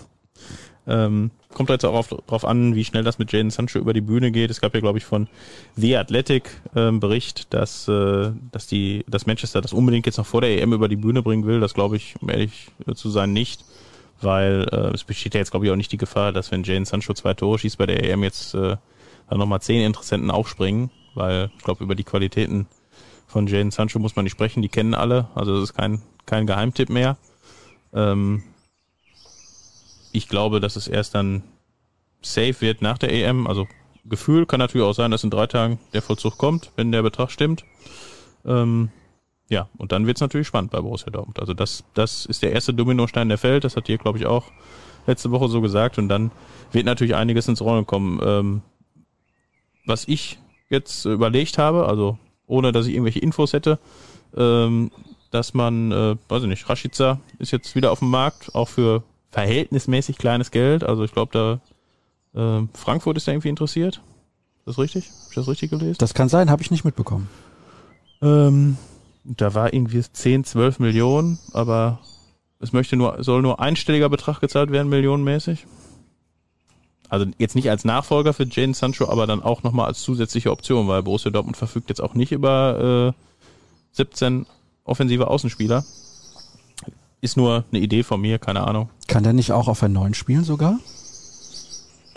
C: <laughs> ähm, kommt jetzt auch auf, drauf an, wie schnell das mit Jaden Sancho über die Bühne geht. Es gab ja, glaube ich, von The Athletic ähm, Bericht, dass, äh, dass die, dass Manchester das unbedingt jetzt noch vor der EM über die Bühne bringen will. Das glaube ich, um ehrlich zu sein, nicht. Weil äh, es besteht ja jetzt, glaube ich, auch nicht die Gefahr, dass wenn Jaden Sancho zwei Tore schießt bei der EM jetzt äh, dann nochmal zehn Interessenten aufspringen, weil ich glaube, über die Qualitäten von Jaden Sancho muss man nicht sprechen, die kennen alle, also das ist kein, kein Geheimtipp mehr. Ähm, ich glaube, dass es erst dann safe wird nach der EM. Also Gefühl kann natürlich auch sein, dass in drei Tagen der Vollzug kommt, wenn der Betrag stimmt. Ähm, ja, und dann wird's natürlich spannend bei Borussia Dortmund. Also das, das ist der erste Dominostein, der fällt. Das hat ihr, glaube ich, auch letzte Woche so gesagt. Und dann wird natürlich einiges ins Rollen kommen. Ähm, was ich jetzt überlegt habe, also ohne dass ich irgendwelche Infos hätte, ähm, dass man, äh, weiß ich nicht, Rashica ist jetzt wieder auf dem Markt, auch für verhältnismäßig kleines Geld. Also ich glaube, da äh, Frankfurt ist da irgendwie interessiert. Ist das richtig? Hab ich das richtig gelesen?
B: Das kann sein, habe ich nicht mitbekommen.
C: Ähm, da war irgendwie 10, 12 Millionen, aber es möchte nur, soll nur einstelliger Betrag gezahlt werden, millionenmäßig. Also jetzt nicht als Nachfolger für Jane Sancho, aber dann auch nochmal als zusätzliche Option, weil Borussia Dortmund verfügt jetzt auch nicht über äh, 17 offensive Außenspieler. Ist nur eine Idee von mir, keine Ahnung.
B: Kann der nicht auch auf ein neuen spielen sogar?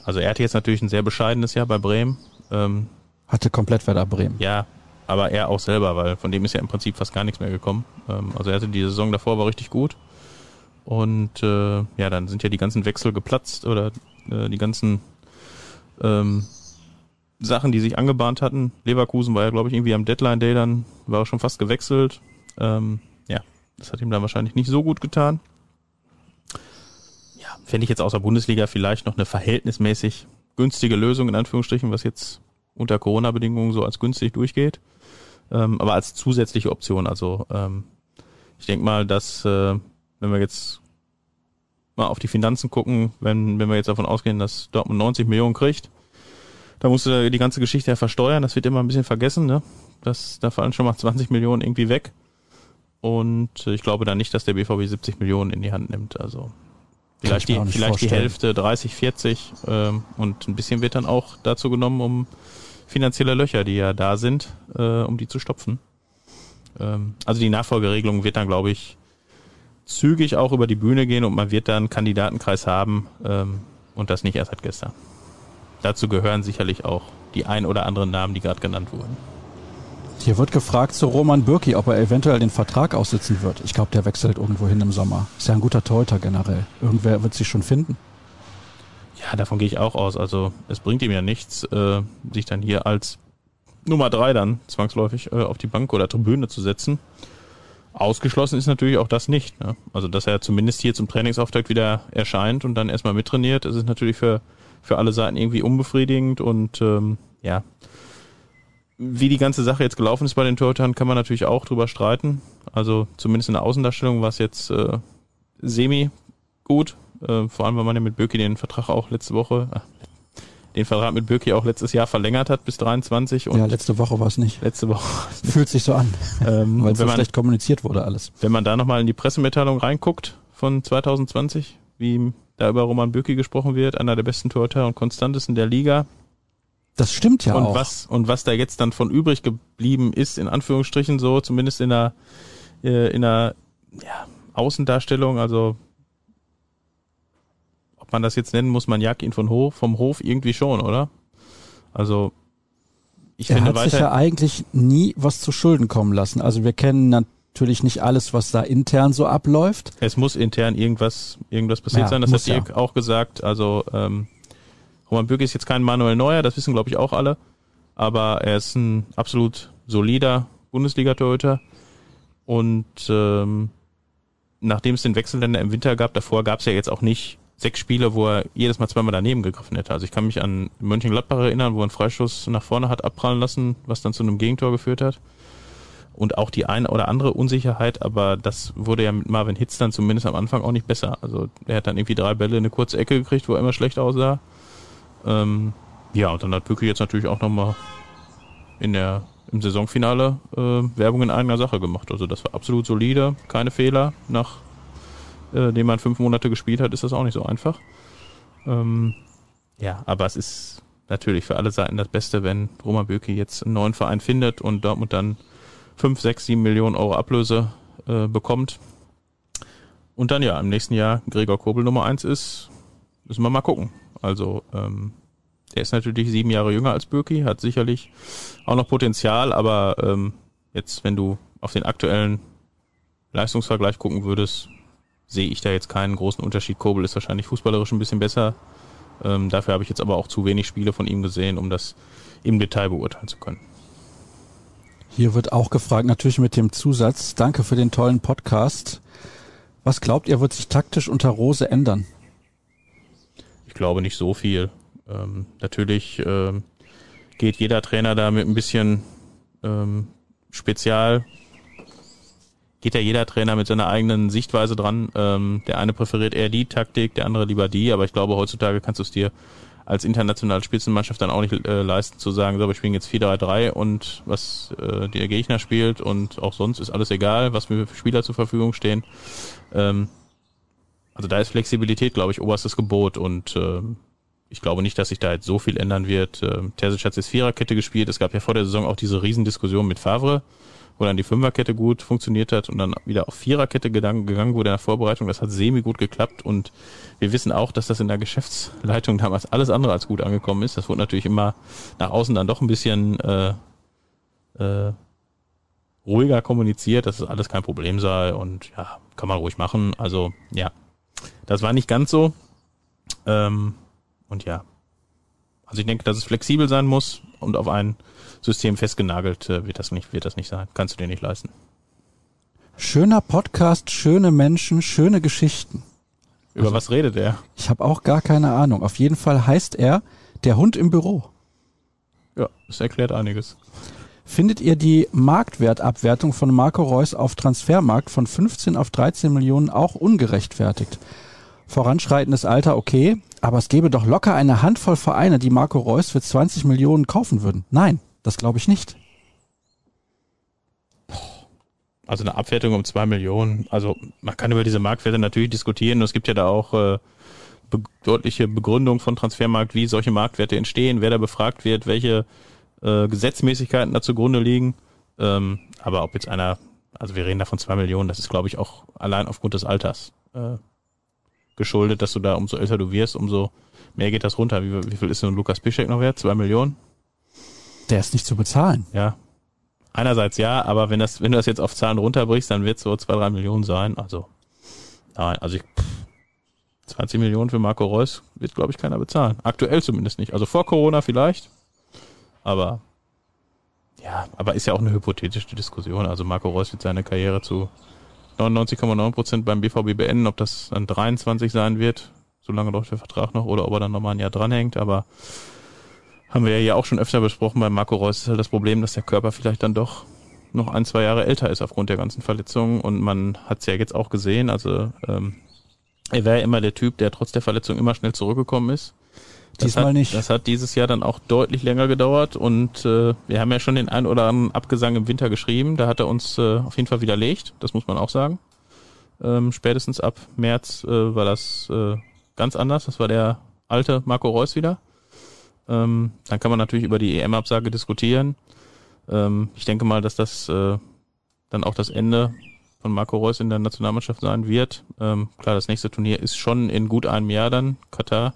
C: Also er hatte jetzt natürlich ein sehr bescheidenes Jahr bei Bremen. Ähm,
B: Hatte komplett Werder Bremen.
C: ja, aber er auch selber, weil von dem ist ja im Prinzip fast gar nichts mehr gekommen. Ähm, also er hatte die Saison davor war richtig gut. Und äh, ja, dann sind ja die ganzen Wechsel geplatzt oder äh, die ganzen ähm, Sachen, die sich angebahnt hatten. Leverkusen war ja, glaube ich, irgendwie am Deadline Day dann, war er schon fast gewechselt. Ähm, ja, das hat ihm dann wahrscheinlich nicht so gut getan. Fände ich jetzt außer Bundesliga vielleicht noch eine verhältnismäßig günstige Lösung, in Anführungsstrichen, was jetzt unter Corona-Bedingungen so als günstig durchgeht. Ähm, aber als zusätzliche Option. Also ähm, ich denke mal, dass äh, wenn wir jetzt mal auf die Finanzen gucken, wenn, wenn wir jetzt davon ausgehen, dass Dortmund 90 Millionen kriegt, da musst du die ganze Geschichte ja versteuern. Das wird immer ein bisschen vergessen, ne? Das, da fallen schon mal 20 Millionen irgendwie weg. Und ich glaube da nicht, dass der BVB 70 Millionen in die Hand nimmt. Also vielleicht die, vielleicht die. Hälfte, 30, 40 ähm, und ein bisschen wird dann auch dazu genommen, um finanzielle Löcher, die ja da sind, äh, um die zu stopfen. Ähm, also die Nachfolgeregelung wird dann, glaube ich, zügig auch über die Bühne gehen und man wird dann einen Kandidatenkreis haben ähm, und das nicht erst seit gestern. Dazu gehören sicherlich auch die ein oder anderen Namen, die gerade genannt wurden.
B: Hier wird gefragt zu Roman Bürki, ob er eventuell den Vertrag aussitzen wird. Ich glaube, der wechselt irgendwo hin im Sommer. Ist ja ein guter Torhüter generell. Irgendwer wird sich schon finden.
C: Ja, davon gehe ich auch aus. Also es bringt ihm ja nichts, äh, sich dann hier als Nummer drei dann zwangsläufig äh, auf die Bank oder Tribüne zu setzen. Ausgeschlossen ist natürlich auch das nicht. Ne? Also dass er zumindest hier zum Trainingsauftakt wieder erscheint und dann erstmal mittrainiert, das ist natürlich für, für alle Seiten irgendwie unbefriedigend und ähm, ja. Wie die ganze Sache jetzt gelaufen ist bei den Torhütern, kann man natürlich auch drüber streiten. Also zumindest in der Außendarstellung war es jetzt äh, semi gut. Äh, vor allem, weil man ja mit Böki den Vertrag auch letzte Woche, äh, den Vertrag mit Böki auch letztes Jahr verlängert hat bis 23 und
B: ja, letzte Woche war es nicht.
C: letzte Woche.
B: Fühlt sich so an, <laughs>
C: Ähm,
B: weil es so
C: wenn, man,
B: schlecht kommuniziert wurde alles.
C: wenn man da nochmal in die Pressemitteilung reinguckt von 2020, wie da über Roman Böki gesprochen wird, einer der besten Torhüter und konstantesten der Liga,
B: Das stimmt ja
C: und
B: auch.
C: was und was da jetzt dann von übrig geblieben ist, in Anführungsstrichen so, zumindest in der äh, in der ja, Außendarstellung, also man das jetzt nennen muss, man jagt ihn von Hof, vom Hof irgendwie schon, oder? Also ich
B: er
C: finde
B: hat
C: weiter.
B: sich ja eigentlich nie was zu Schulden kommen lassen. Also wir kennen natürlich nicht alles, was da intern so abläuft.
C: Es muss intern irgendwas, irgendwas passiert
B: Ja,
C: sein, das hat Dirk auch gesagt. Also ähm, Roman Bürki ist jetzt kein Manuel Neuer, das wissen glaube ich auch alle. Aber er ist ein absolut solider Bundesliga-Torhüter. Und ähm, nachdem es den Wechselländer im Winter gab, davor gab es ja jetzt auch nicht sechs Spiele, wo er jedes Mal zweimal daneben gegriffen hätte. Also ich kann mich an Mönchengladbach erinnern, wo er einen Freistoß nach vorne hat abprallen lassen, was dann zu einem Gegentor geführt hat. Und auch die eine oder andere Unsicherheit, aber das wurde ja mit Marvin Hitz dann zumindest am Anfang auch nicht besser. Also er hat dann irgendwie drei Bälle in eine kurze Ecke gekriegt, wo er immer schlecht aussah. Ähm, ja, und dann hat Bücke jetzt natürlich auch nochmal in der im Saisonfinale äh, Werbung in eigener Sache gemacht. Also das war absolut solide, keine Fehler. Nach äh, man fünf Monate gespielt hat, ist das auch nicht so einfach. Ähm, ja, aber es ist natürlich für alle Seiten das Beste, wenn Roman Böke jetzt einen neuen Verein findet und Dortmund dann fünf, sechs, sieben Millionen Euro Ablöse äh, bekommt. Und dann ja im nächsten Jahr Gregor Kobel Nummer eins ist, müssen wir mal gucken. Also ähm, der ist natürlich sieben Jahre jünger als Bürki, hat sicherlich auch noch Potenzial, aber ähm, jetzt, wenn du auf den aktuellen Leistungsvergleich gucken würdest, sehe ich da jetzt keinen großen Unterschied. Kobel ist wahrscheinlich fußballerisch ein bisschen besser. Ähm, dafür habe ich jetzt aber auch zu wenig Spiele von ihm gesehen, um das im Detail beurteilen zu können.
B: Hier wird auch gefragt, natürlich mit dem Zusatz, danke für den tollen Podcast. Was glaubt ihr, wird sich taktisch unter Rose ändern?
C: Ich glaube nicht so viel. Ähm, natürlich ähm, geht jeder Trainer da mit ein bisschen ähm, Spezial, geht ja jeder Trainer mit seiner eigenen Sichtweise dran. Ähm, der eine präferiert eher die Taktik, der andere lieber die, aber ich glaube, heutzutage kannst du es dir als internationale Spitzenmannschaft dann auch nicht äh, leisten zu sagen, so, wir spielen jetzt 4-3-3 und was äh, der Gegner spielt und auch sonst ist alles egal, was mir für Spieler zur Verfügung stehen. Ähm, also da ist Flexibilität, glaube ich, oberstes Gebot und ähm, ich glaube nicht, dass sich da jetzt so viel ändern wird. Ähm, Terzic hat jetzt Viererkette gespielt. Es gab ja vor der Saison auch diese Riesendiskussion mit Favre, wo dann die Fünferkette gut funktioniert hat und dann wieder auf Viererkette gegangen, gegangen wurde in der Vorbereitung. Das hat semi gut geklappt und wir wissen auch, dass das in der Geschäftsleitung damals alles andere als gut angekommen ist. Das wurde natürlich immer nach außen dann doch ein bisschen äh, äh, ruhiger kommuniziert, dass es alles kein Problem sei und ja, kann man ruhig machen. Also ja, das war nicht ganz so. Ähm, und ja, also ich denke, dass es flexibel sein muss und auf ein System festgenagelt äh, wird das nicht, wird das nicht sein. Kannst du dir nicht leisten.
B: Schöner Podcast, schöne Menschen, schöne Geschichten.
C: Über
B: Also-
C: was redet er?
B: Ich habe auch gar keine Ahnung. Auf jeden Fall heißt er der Hund im Büro.
C: Ja, das erklärt einiges.
B: Findet ihr die Marktwertabwertung von Marco Reus auf Transfermarkt von 15 auf 13 Millionen auch ungerechtfertigt? Voranschreitendes Alter, okay, aber es gäbe doch locker eine Handvoll Vereine, die Marco Reus für 20 Millionen kaufen würden. Nein, das glaube ich nicht.
C: Also eine Abwertung um zwei Millionen. Also man kann über diese Marktwerte natürlich diskutieren. Es gibt ja da auch äh, be deutliche Begründung von Transfermarkt, wie solche Marktwerte entstehen, wer da befragt wird, welche äh, Gesetzmäßigkeiten da zugrunde liegen. Ähm, aber ob jetzt einer, also wir reden da von zwei Millionen, das ist glaube ich auch allein aufgrund des Alters äh, geschuldet, dass du da umso älter du wirst, umso mehr geht das runter. Wie, wie viel ist denn Lukas Piszek noch wert? Zwei Millionen?
B: Der ist nicht zu bezahlen.
C: Ja. Einerseits ja, aber wenn das, wenn du das jetzt auf Zahlen runterbrichst, dann wird es so zwei, drei Millionen sein. Also, nein, also ich, pff, 20 Millionen für Marco Reus wird, glaube ich, keiner bezahlen. Aktuell zumindest nicht. Also vor Corona vielleicht. Aber, ja, aber ist ja auch eine hypothetische Diskussion. Also Marco Reus wird seine Karriere zu 99,9 Prozent beim BVB beenden. Ob das dann 23 sein wird, solange läuft der Vertrag noch, oder ob er dann nochmal ein Jahr dranhängt. Aber haben wir ja auch schon öfter besprochen, bei Marco Reus ist halt das Problem, dass der Körper vielleicht dann doch noch ein, zwei Jahre älter ist aufgrund der ganzen Verletzungen und man hat es ja jetzt auch gesehen, also ähm, er wäre ja immer der Typ, der trotz der Verletzung immer schnell zurückgekommen ist. Das
B: Diesmal
C: hat,
B: nicht.
C: Das hat dieses Jahr dann auch deutlich länger gedauert und äh, wir haben ja schon den ein oder anderen Abgesang im Winter geschrieben, da hat er uns äh, auf jeden Fall widerlegt, das muss man auch sagen. Ähm, spätestens ab März äh, war das äh, ganz anders, das war der alte Marco Reus wieder. Ähm, dann kann man natürlich über die EM-Absage diskutieren. Ähm, ich denke mal, dass das äh, dann auch das Ende von Marco Reus in der Nationalmannschaft sein wird. Ähm, klar, das nächste Turnier ist schon in gut einem Jahr dann, Katar.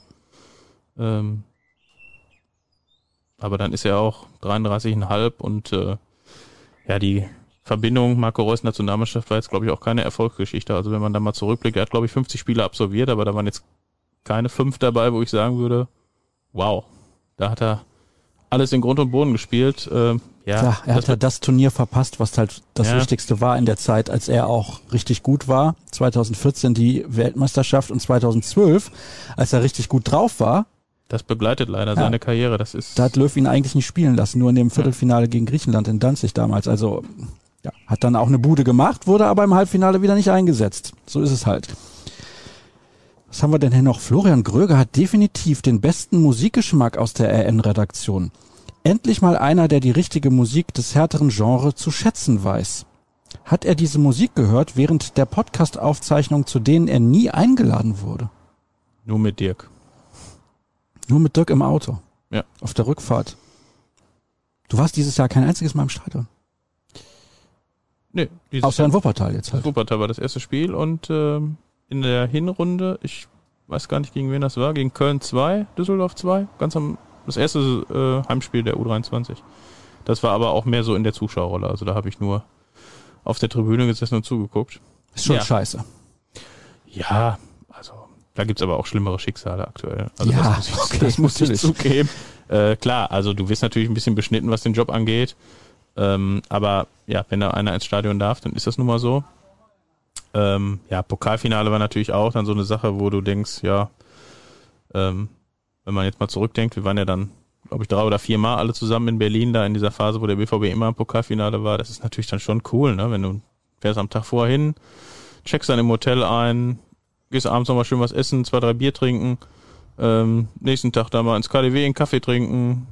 C: Ähm, aber dann ist er auch 33,5 und äh, ja, die Verbindung Marco Reus Nationalmannschaft war jetzt, glaube ich, auch keine Erfolgsgeschichte. Also wenn man da mal zurückblickt, er hat, glaube ich, 50 Spiele absolviert, aber da waren jetzt keine fünf dabei, wo ich sagen würde, wow, da hat er alles in Grund und Boden gespielt. Äh, ja,
B: Klar, er hat ja das Turnier verpasst, was halt das
C: Ja.
B: Wichtigste war in der Zeit, als er auch richtig gut war. 2014 die Weltmeisterschaft und 2012, als er richtig gut drauf war,
C: das begleitet leider
B: Ja.
C: seine Karriere. Das ist
B: da hat Löw ihn eigentlich nicht spielen lassen, nur in dem Viertelfinale gegen Griechenland in Danzig damals. Also ja, hat dann auch eine Bude gemacht, wurde aber im Halbfinale wieder nicht eingesetzt. So ist es halt. Was haben wir denn hier noch? Florian Gröger hat definitiv den besten Musikgeschmack aus der RN-Redaktion. Endlich mal einer, der die richtige Musik des härteren Genres zu schätzen weiß. Hat er diese Musik gehört während der Podcast-Aufzeichnung, zu denen er nie eingeladen wurde?
C: nur mit Dirk.
B: Nur mit Dirk im Auto.
C: Ja.
B: Auf der Rückfahrt. Du warst dieses Jahr kein einziges Mal im Stadion.
C: Nee, dieses
B: Außer in Wuppertal jetzt halt.
C: Wuppertal war das erste Spiel und ähm, in der Hinrunde, ich weiß gar nicht gegen wen das war, gegen Köln 2, Düsseldorf 2, ganz am das erste äh, Heimspiel der U23. Das war aber auch mehr so in der Zuschauerrolle, also da habe ich nur auf der Tribüne gesessen und zugeguckt.
B: Ist schon
C: Ja.
B: scheiße.
C: Ja, da gibt's aber auch schlimmere Schicksale aktuell. Also
B: Ja,
C: das muss ich,
B: okay,
C: das muss ich zugeben. Äh, klar, also du wirst natürlich ein bisschen beschnitten, was den Job angeht. Ähm, aber ja, wenn da einer ins Stadion darf, dann ist das nun mal so. Ähm, ja, Pokalfinale war natürlich auch dann so eine Sache, wo du denkst, ja, ähm, wenn man jetzt mal zurückdenkt, wir waren ja dann, glaube ich, drei oder vier Mal alle zusammen in Berlin, da in dieser Phase, wo der BVB immer im Pokalfinale war. Das ist natürlich dann schon cool, ne? Wenn du fährst am Tag vorher hin, checkst dann im Hotel ein, gehst abends nochmal schön was essen, zwei, drei Bier trinken, ähm, nächsten Tag da mal ins KDW einen Kaffee trinken,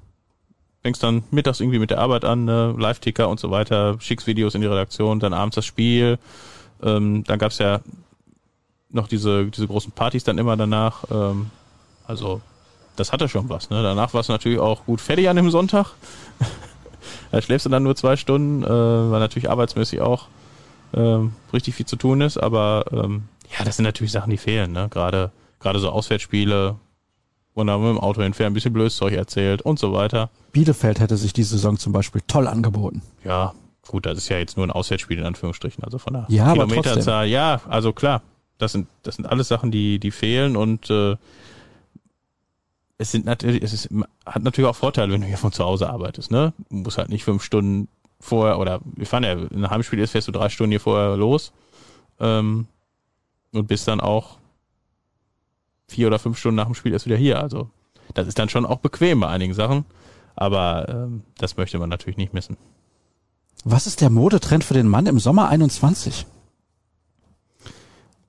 C: fängst dann mittags irgendwie mit der Arbeit an, ne? Live-Ticker und so weiter, schickst Videos in die Redaktion, dann abends das Spiel, ähm, dann gab's ja noch diese, diese großen Partys dann immer danach, ähm, also das hatte schon was, ne? Danach war es natürlich auch gut fertig an dem Sonntag. <laughs> da schläfst du dann nur zwei Stunden, äh, weil natürlich arbeitsmäßig auch ähm, richtig viel zu tun ist, aber ähm, ja, das sind natürlich Sachen, die fehlen, ne? Gerade gerade so Auswärtsspiele, wo man mit dem Auto hinfährt, ein bisschen blödes Zeug erzählt und so weiter.
B: Bielefeld hätte sich diese Saison zum Beispiel toll angeboten.
C: Ja, gut, das ist ja jetzt nur ein Auswärtsspiel in Anführungsstrichen, also von der
B: Ja, aber
C: Kilometerzahl. Ja, also klar, das sind das sind alles Sachen, die die fehlen und äh, es sind natürlich, es ist, hat natürlich auch Vorteile, wenn du hier von zu Hause arbeitest, ne? Du musst halt nicht fünf Stunden vorher oder wir fahren ja, in einem Heimspiel ist, fährst du drei Stunden hier vorher los ähm, und bist dann auch vier oder fünf Stunden nach dem Spiel erst wieder hier. Also das ist dann schon auch bequem bei einigen Sachen, aber ähm, das möchte man natürlich nicht missen.
B: Was ist der Modetrend für den Mann im Sommer 21?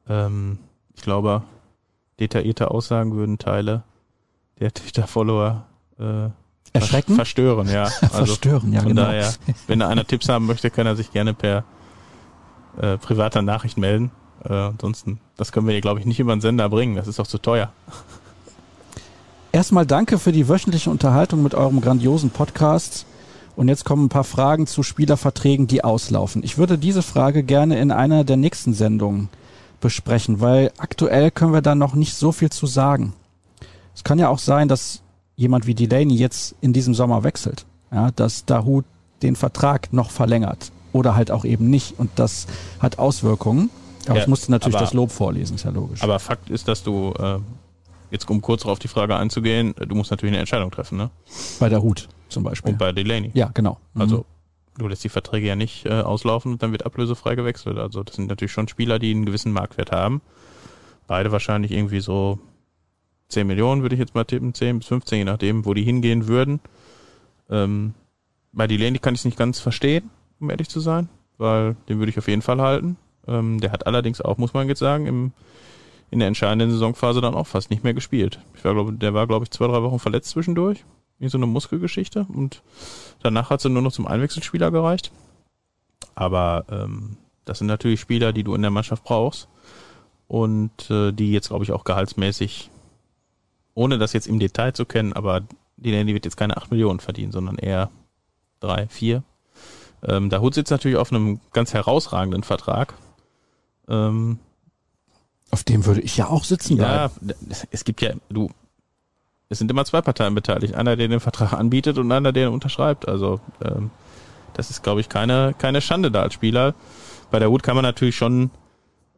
C: Ähm, ich glaube, detaillierte Aussagen würden Teile der Twitter-Follower äh,
B: Erschrecken?
C: verstören, ja. <laughs> Also
B: Verstören, ja
C: von
B: genau.
C: daher, wenn da einer Tipps haben möchte, kann er sich gerne per äh, privater Nachricht melden. Äh, ansonsten, das können wir hier, glaube ich, nicht über den Sender bringen. Das ist auch zu teuer.
B: Erstmal danke für die wöchentliche Unterhaltung mit eurem grandiosen Podcast. Und jetzt kommen ein paar Fragen zu Spielerverträgen, die auslaufen. Ich würde diese Frage gerne in einer der nächsten Sendungen besprechen, weil aktuell können wir da noch nicht so viel zu sagen. Es kann ja auch sein, dass jemand wie Delaney jetzt in diesem Sommer wechselt. Ja, dass Dahut den Vertrag noch verlängert oder halt auch eben nicht. Und das hat Auswirkungen. Aber
C: Ja,
B: ich musste natürlich
C: aber-
B: das Lob vorlesen, ist ja logisch.
C: Aber Fakt ist, dass du, äh, jetzt um kurz auf die Frage einzugehen, du musst natürlich eine Entscheidung treffen, ne?
B: bei Dahut zum Beispiel.
C: Und bei Delaney.
B: ja, genau. Mhm.
C: Also du lässt die Verträge ja nicht äh, auslaufen und dann wird ablösefrei gewechselt. Also das sind natürlich schon Spieler, die einen gewissen Marktwert haben. Beide wahrscheinlich irgendwie so 10 Millionen, würde ich jetzt mal tippen, 10 bis 15, je nachdem, wo die hingehen würden. Ähm, bei Delaney kann ich es nicht ganz verstehen, um ehrlich zu sein, weil den würde ich auf jeden Fall halten. Ähm, der hat allerdings auch, muss man jetzt sagen, im, in der entscheidenden Saisonphase dann auch fast nicht mehr gespielt. Ich war, glaube, der war, glaube ich, zwei, drei Wochen verletzt zwischendurch. Wie so eine Muskelgeschichte. Und danach hat sie nur noch zum Einwechselspieler gereicht. Aber ähm, das sind natürlich Spieler, die du in der Mannschaft brauchst. Und äh, die jetzt, glaube ich, auch gehaltsmäßig, ohne das jetzt im Detail zu kennen, aber die Nanny wird jetzt keine 8 Millionen verdienen, sondern eher drei, vier. Ähm, der Hut sitzt natürlich auf einem ganz herausragenden Vertrag. Ähm,
B: Auf dem würde ich ja auch sitzen
C: ja,
B: bleiben.
C: es gibt ja, du, es sind immer zwei Parteien beteiligt. Einer, der den Vertrag anbietet und einer, der ihn unterschreibt. Also ähm, das ist, glaube ich, keine, keine Schande da als Spieler. Bei der Hut kann man natürlich schon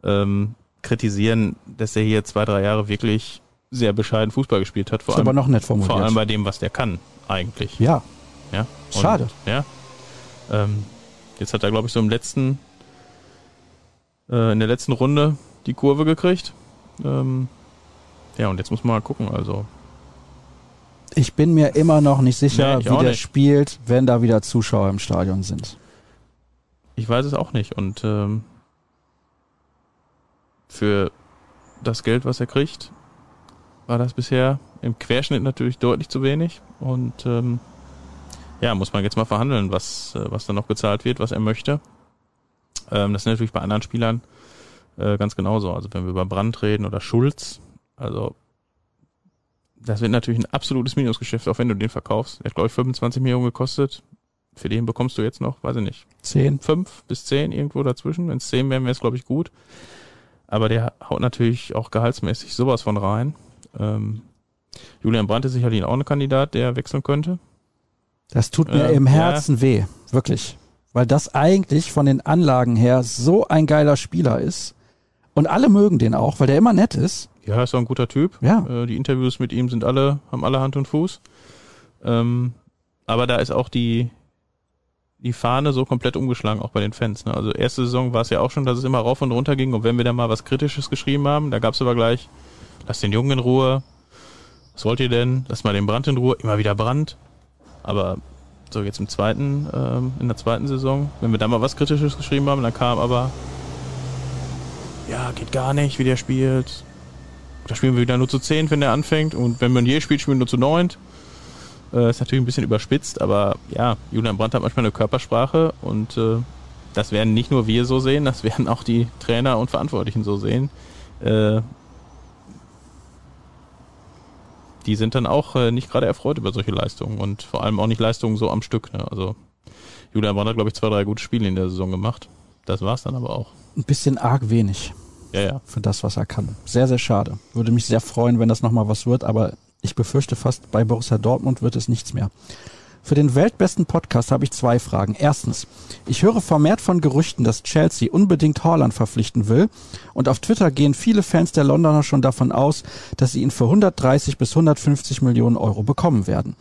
C: ähm, kritisieren, dass er hier zwei, drei Jahre wirklich sehr bescheiden Fußball gespielt hat. Vor
B: Ist
C: allem,
B: aber noch nett formuliert.
C: vor allem bei dem, was der kann, eigentlich.
B: ja,
C: Ja.
B: Schade.
C: ja. Ähm, jetzt hat er, glaube ich, so im letzten, äh, in der letzten Runde die Kurve gekriegt. Ähm, ja, und jetzt muss man mal gucken. Also,
B: ich bin mir immer noch nicht sicher,
C: Nee,
B: wie der
C: nicht.
B: spielt, wenn da wieder Zuschauer im Stadion sind.
C: ich weiß es auch nicht. Und ähm, für das Geld, was er kriegt, war das bisher im Querschnitt natürlich deutlich zu wenig. Und ähm, ja, muss man jetzt mal verhandeln, was, äh, was da noch gezahlt wird, was er möchte. Ähm, das ist natürlich bei anderen Spielern äh, ganz genauso. Also wenn wir über Brandt reden oder Schulz, also das wird natürlich ein absolutes Minusgeschäft, auch wenn du den verkaufst. Der hat, glaube ich, 25 Millionen gekostet. Für den bekommst du jetzt noch, weiß ich nicht,
B: Zehn.
C: fünf bis zehn irgendwo dazwischen. Wenn es zehn wären, wäre es, glaube ich, gut. Aber der haut natürlich auch gehaltsmäßig sowas von rein. Ähm, Julian Brandt ist sicherlich auch ein Kandidat, der wechseln könnte.
B: Das tut mir
C: Ähm,
B: im
C: ja.
B: Herzen weh, wirklich. Weil das eigentlich von den Anlagen her so ein geiler Spieler ist. Und alle mögen den auch, weil der immer nett ist.
C: Ja, ist auch ein guter Typ.
B: Ja.
C: Äh, die Interviews mit ihm sind alle, haben alle Hand und Fuß. Ähm, aber da ist auch die, die Fahne so komplett umgeschlagen, auch bei den Fans. Ne? Also erste Saison war es ja auch schon, dass es immer rauf und runter ging. Und wenn wir da mal was Kritisches geschrieben haben, da gab es aber gleich, lasst den Jungen in Ruhe. Was wollt ihr denn? Lasst mal den Brand in Ruhe. Immer wieder Brand. Aber so jetzt im zweiten, ähm, in der zweiten Saison, wenn wir da mal was Kritisches geschrieben haben, dann kam aber, ja, geht gar nicht, wie der spielt. Da spielen wir wieder nur zu 10, wenn der anfängt. Und wenn Meunier spielt, spielen wir nur zu 9. Äh, ist natürlich ein bisschen überspitzt, aber ja, Julian Brandt hat manchmal eine Körpersprache und äh, das werden nicht nur wir so sehen, das werden auch die Trainer und Verantwortlichen so sehen. Äh, die sind dann auch äh, nicht gerade erfreut über solche Leistungen und vor allem auch nicht Leistungen so am Stück. Ne? Also Julian Brandt hat, glaube ich, zwei, drei gute Spiele in der Saison gemacht. Das war's dann aber auch.
B: Ein bisschen arg wenig
C: Ja, ja.
B: für das, was er kann. Sehr, sehr schade. Würde mich sehr freuen, wenn das nochmal was wird, aber ich befürchte fast, bei Borussia Dortmund wird es nichts mehr. Für den weltbesten Podcast habe ich zwei Fragen. Erstens, ich höre vermehrt von Gerüchten, dass Chelsea unbedingt Haaland verpflichten will und auf Twitter gehen viele Fans der Londoner schon davon aus, dass sie ihn für 130 bis 150 Millionen Euro bekommen werden.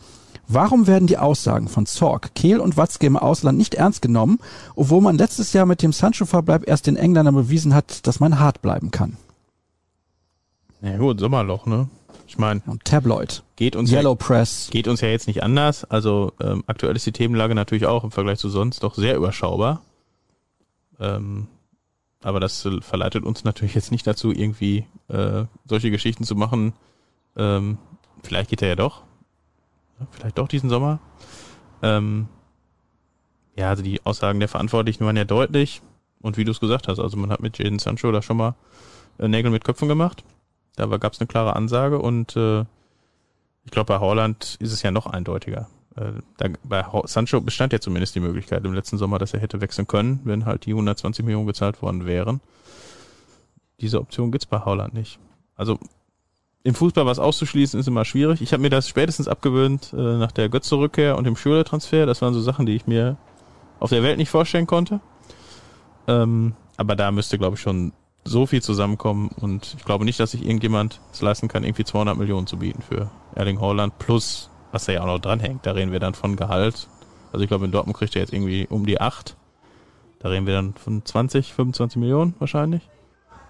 B: Warum werden die Aussagen von Zorg, Kehl und Watzke im Ausland nicht ernst genommen, obwohl man letztes Jahr mit dem Sancho-Verbleib erst den Engländern bewiesen hat, dass man hart bleiben kann?
C: Ja gut, Sommerloch, ne? Ich meine,
B: Tabloid,
C: geht uns ja
B: Yellow Press,
C: geht uns ja jetzt nicht anders. Also ähm, aktuell ist die Themenlage natürlich auch im Vergleich zu sonst doch sehr überschaubar. Ähm, aber das verleitet uns natürlich jetzt nicht dazu, irgendwie äh, solche Geschichten zu machen. Ähm, vielleicht geht er ja doch. Ja, Vielleicht doch diesen Sommer. Ähm, ja, also die Aussagen der Verantwortlichen waren ja deutlich. Und wie du es gesagt hast, also man hat mit Jaden Sancho da schon mal äh, Nägel mit Köpfen gemacht. Da gab es eine klare Ansage und äh, ich glaube, bei Holland ist es ja noch eindeutiger. Äh, da, bei Ho Sancho bestand ja zumindest die Möglichkeit im letzten Sommer, dass er hätte wechseln können, wenn halt die 120 Millionen gezahlt worden wären. Diese Option gibt's bei Holland nicht. Also im Fußball was auszuschließen ist immer schwierig. Ich habe mir das spätestens abgewöhnt äh, nach der Götze-Rückkehr und dem Schürle-Transfer. Das waren so Sachen, die ich mir auf der Welt nicht vorstellen konnte. Ähm, aber da müsste, glaube ich, schon so viel zusammenkommen und ich glaube nicht, dass sich irgendjemand es leisten kann, irgendwie 200 Millionen zu bieten für Erling Haaland plus, was da ja auch noch dranhängt. Da reden wir dann von Gehalt. Also ich glaube, in Dortmund kriegt er jetzt irgendwie um die 8. Da reden wir dann von 20, 25 Millionen wahrscheinlich.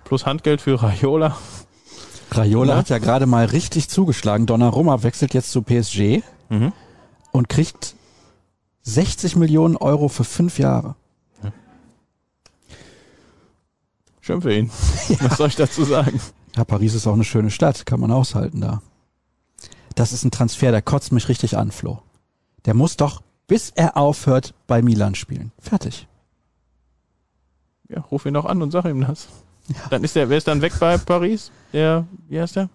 C: Plus Handgeld für Raiola.
B: Raiola
C: Ja.
B: hat ja gerade mal richtig zugeschlagen. Donnarumma wechselt jetzt zu PSG
C: Mhm.
B: und kriegt 60 Millionen Euro für fünf Jahre.
C: Schön für ihn. <laughs> Was soll ich dazu sagen?
B: Ja, Paris ist auch eine schöne Stadt, kann man aushalten da. Das ist ein Transfer, der kotzt mich richtig an, Flo. Der muss doch, bis er aufhört, bei Milan spielen. Fertig.
C: Ja, ruf ihn doch an und sag ihm das. Dann ist der, wer ist dann weg bei Paris? Der, wie heißt der?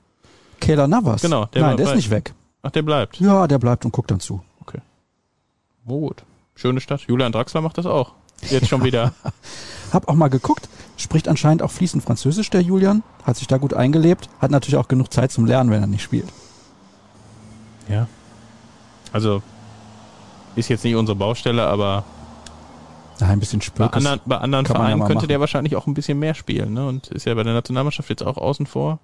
B: Kayla Navas.
C: Genau, der
B: Nein, der ist nicht weg.
C: Ach, der bleibt.
B: Ja, der bleibt und guckt dann zu.
C: Oh, gut. Schöne Stadt. Julian Draxler macht das auch. Jetzt schon wieder. <laughs>
B: Hab auch mal geguckt. Spricht anscheinend auch fließend Französisch, der Julian. Hat sich da gut eingelebt. Hat natürlich auch genug Zeit zum Lernen, wenn er nicht spielt.
C: Ja. Also, ist jetzt nicht unsere Baustelle, aber
B: Ja, ein bisschen
C: bei
B: Spürkes.
C: anderen, bei anderen
B: man ja
C: Vereinen
B: mal
C: könnte
B: machen.
C: der wahrscheinlich auch ein bisschen mehr spielen. Ne? Und ist ja bei der Nationalmannschaft jetzt auch außen vor.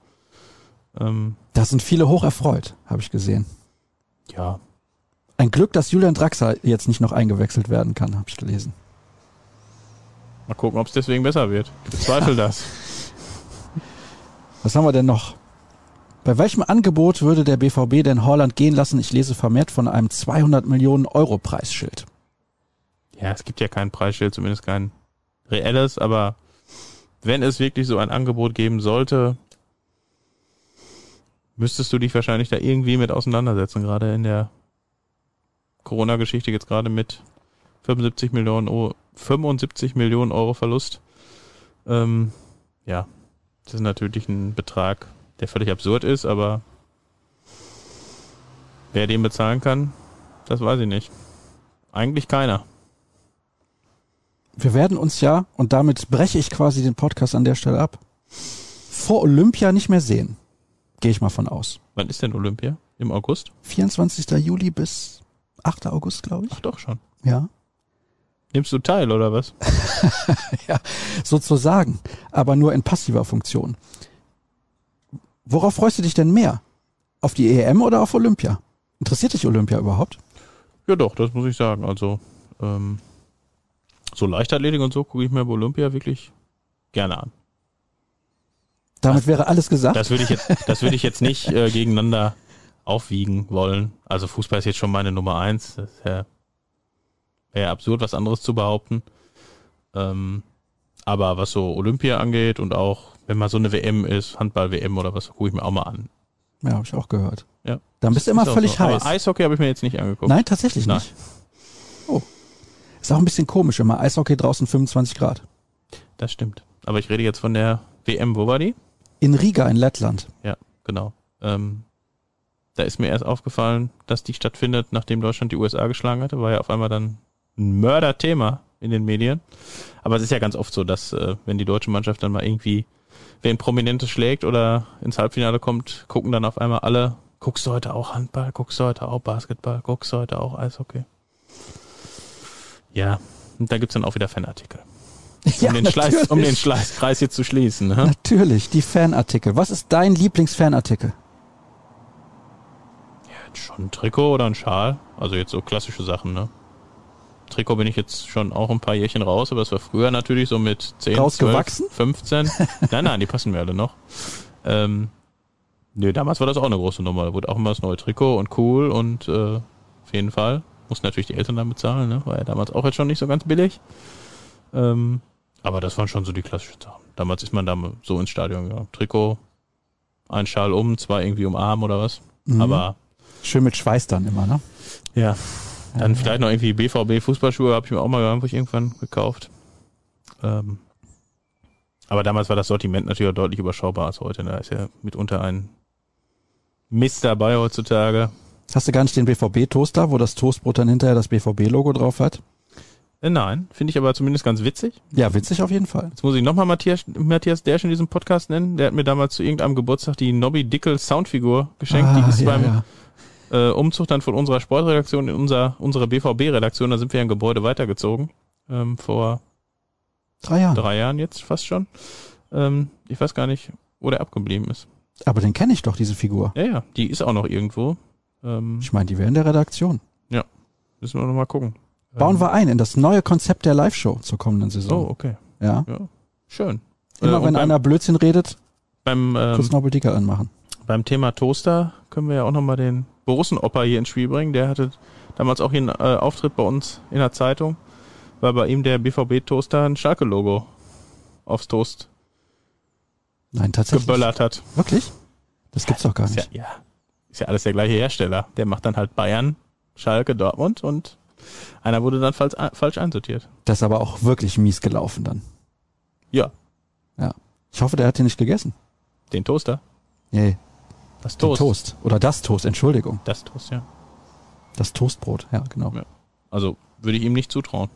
C: Ähm,
B: Da sind viele hoch erfreut, habe ich gesehen.
C: ja,
B: Ein Glück, dass Julian Draxler jetzt nicht noch eingewechselt werden kann, habe ich gelesen.
C: Mal gucken, ob es deswegen besser wird. Ich bezweifle das.
B: Was haben wir denn noch? Bei welchem Angebot würde der BVB denn Holland gehen lassen? Ich lese vermehrt von einem 200 Millionen Euro Preisschild.
C: Ja, es gibt ja kein Preisschild, zumindest kein reelles, aber wenn es wirklich so ein Angebot geben sollte, müsstest du dich wahrscheinlich da irgendwie mit auseinandersetzen, gerade in der Corona-Geschichte jetzt gerade mit 75 Millionen Euro, 75 Millionen Euro Verlust. Ähm, ja, das ist natürlich ein Betrag, der völlig absurd ist, aber wer den bezahlen kann, das weiß ich nicht. Eigentlich keiner.
B: Wir werden uns ja, und damit breche ich quasi den Podcast an der Stelle ab, vor Olympia nicht mehr sehen. Gehe ich mal von aus.
C: Wann ist denn Olympia? Im August?
B: 24. Juli bis 8. August, glaube ich.
C: Ach doch schon.
B: Ja.
C: Nimmst du teil oder was? <laughs>
B: Sozusagen. Aber nur in passiver Funktion. Worauf freust du dich denn mehr? Auf die EM oder auf Olympia? Interessiert dich Olympia überhaupt?
C: Ja doch, das muss ich sagen. Also ähm, so Leichtathletik und so gucke ich mir bei Olympia wirklich gerne an.
B: Damit wäre alles gesagt.
C: Das würde ich jetzt, das würde ich jetzt nicht äh, gegeneinander aufwiegen wollen. Also Fußball ist jetzt schon meine Nummer eins. Das ist ja, wäre ja absurd, was anderes zu behaupten. Ähm, aber was so Olympia angeht und auch wenn mal so eine WM ist, Handball-WM oder was, gucke ich mir auch mal an.
B: Ja, habe ich auch gehört.
C: Ja.
B: Dann bist du immer völlig
C: so.
B: heiß.
C: Aber Eishockey habe ich mir jetzt nicht angeguckt.
B: Nein, tatsächlich
C: Nein.
B: nicht. Oh. Ist auch ein bisschen komisch, immer Eishockey draußen 25 Grad.
C: Das stimmt. Aber ich rede jetzt von der WM, wo war die?
B: In Riga in Lettland.
C: Ja, genau. Ähm, da ist mir erst aufgefallen, dass die stattfindet, nachdem Deutschland die USA geschlagen hatte. War ja auf einmal dann ein Mörderthema in den Medien. Aber es ist ja ganz oft so, dass äh, wenn die deutsche Mannschaft dann mal irgendwie wen Prominentes schlägt oder ins Halbfinale kommt, gucken dann auf einmal alle, guckst du heute auch Handball, guckst du heute auch Basketball, guckst du heute auch Eishockey. Ja, und da gibt's dann auch wieder Fanartikel.
B: Ja,
C: Um, den, Schleiß, um den. Schleißkreis jetzt zu schließen. Ne?
B: Natürlich, die Fanartikel. Was ist dein Lieblingsfanartikel?
C: Jetzt schon ein Trikot oder ein Schal? Also jetzt so klassische Sachen, ne? Trikot bin ich jetzt schon auch ein paar Jährchen raus, aber es war früher natürlich so mit 10,
B: Rausgewachsen?
C: 12, 15. <laughs> nein, nein, die passen mir alle noch. Ähm, nö, damals war das auch eine große Nummer. Da wurde auch immer das neue Trikot und cool und äh, auf jeden Fall. Mussten natürlich die Eltern dann bezahlen, ne? War ja damals auch jetzt schon nicht so ganz billig. Ähm, aber das waren schon so die klassischen Sachen. Damals ist man da so ins Stadion gegangen. Trikot, ein Schal um, zwei irgendwie um Arm oder was.
B: Mhm.
C: Aber
B: Schön mit Schweiß dann immer, ne?
C: ja. Dann vielleicht noch irgendwie BVB Fußballschuhe habe ich mir auch mal irgendwann gekauft. Ähm, aber damals war das Sortiment natürlich auch deutlich überschaubar als heute. Da ist ja mitunter ein Mist dabei heutzutage.
B: Hast du gar nicht den BVB-Toaster, wo das Toastbrot dann hinterher das BVB-Logo drauf hat?
C: Äh, nein, finde ich aber zumindest ganz witzig.
B: Ja, witzig auf jeden Fall.
C: Jetzt muss ich nochmal Matthias, Matthias Dersch in diesem Podcast nennen. Der hat mir damals zu irgendeinem Geburtstag die Nobby Dickel Soundfigur geschenkt.
B: Ah,
C: die ist
B: ja,
C: beim
B: ja.
C: Äh, Umzug dann von unserer Sportredaktion in unser, unsere BVB-Redaktion, da sind wir ein Gebäude weitergezogen. Ähm, vor
B: Drei Jahre.
C: drei Jahren jetzt fast schon. Ähm, ich weiß gar nicht, wo der abgeblieben ist.
B: Aber den kenne ich doch, diese Figur.
C: Ja, ja, die ist auch noch irgendwo. Ähm,
B: Ich meine, die wäre in der Redaktion.
C: müssen wir noch mal gucken.
B: Bauen
C: Ähm,
B: wir ein in das neue Konzept der Live-Show zur kommenden
C: Oh,
B: Saison.
C: okay.
B: Ja.
C: Schön.
B: Immer
C: Äh, und
B: wenn
C: beim,
B: einer Blödsinn redet,
C: beim,
B: kurz
C: ähm,
B: Nobel-Dicker anmachen.
C: beim Thema Toaster können wir ja auch noch mal den Borussen-Opa hier ins Spiel bringen. Der hatte damals auch hier einen äh, Auftritt bei uns in der Zeitung, weil bei ihm der BVB-Toaster ein Schalke-Logo aufs Toast
B: Nein, tatsächlich.
C: geböllert hat.
B: Wirklich? Das gibt's doch gar
C: Ist ja,
B: nicht.
C: ja, ist ja alles der gleiche Hersteller. Der macht dann halt Bayern, Schalke, Dortmund und einer wurde dann falsch, falsch einsortiert.
B: Das ist aber auch wirklich mies gelaufen dann.
C: Ja,
B: Ich hoffe, der hat den nicht gegessen.
C: den Toaster.
B: Nee,
C: Das Toast.
B: Toast. Oder das Toast, Entschuldigung.
C: Das Toast, ja.
B: Das Toastbrot, ja, genau.
C: Ja. Also würde ich ihm nicht zutrauen.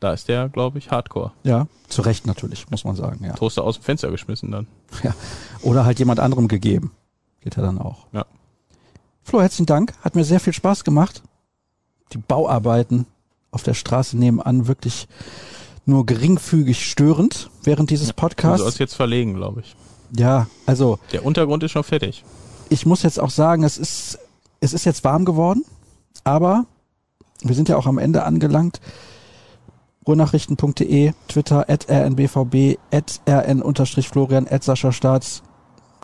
C: Da ist der, glaube ich, Hardcore.
B: Ja, zu Recht natürlich, muss man sagen, ja.
C: Toaster aus dem Fenster geschmissen dann. <laughs>
B: ja. Oder halt jemand anderem gegeben. Geht ja dann auch.
C: Ja.
B: Flo, herzlichen Dank. Hat mir sehr viel Spaß gemacht. Die Bauarbeiten auf der Straße nebenan wirklich nur geringfügig störend während dieses
C: Du
B: Podcasts.
C: sollst jetzt verlegen, glaube ich.
B: Ja, also
C: Der Untergrund ist schon fertig.
B: Ich muss jetzt auch sagen, es ist, es ist jetzt warm geworden, aber wir sind ja auch am Ende angelangt. Ruhrnachrichten.de, Twitter, at rnbvb, at rn-florian, at Sascha Staats.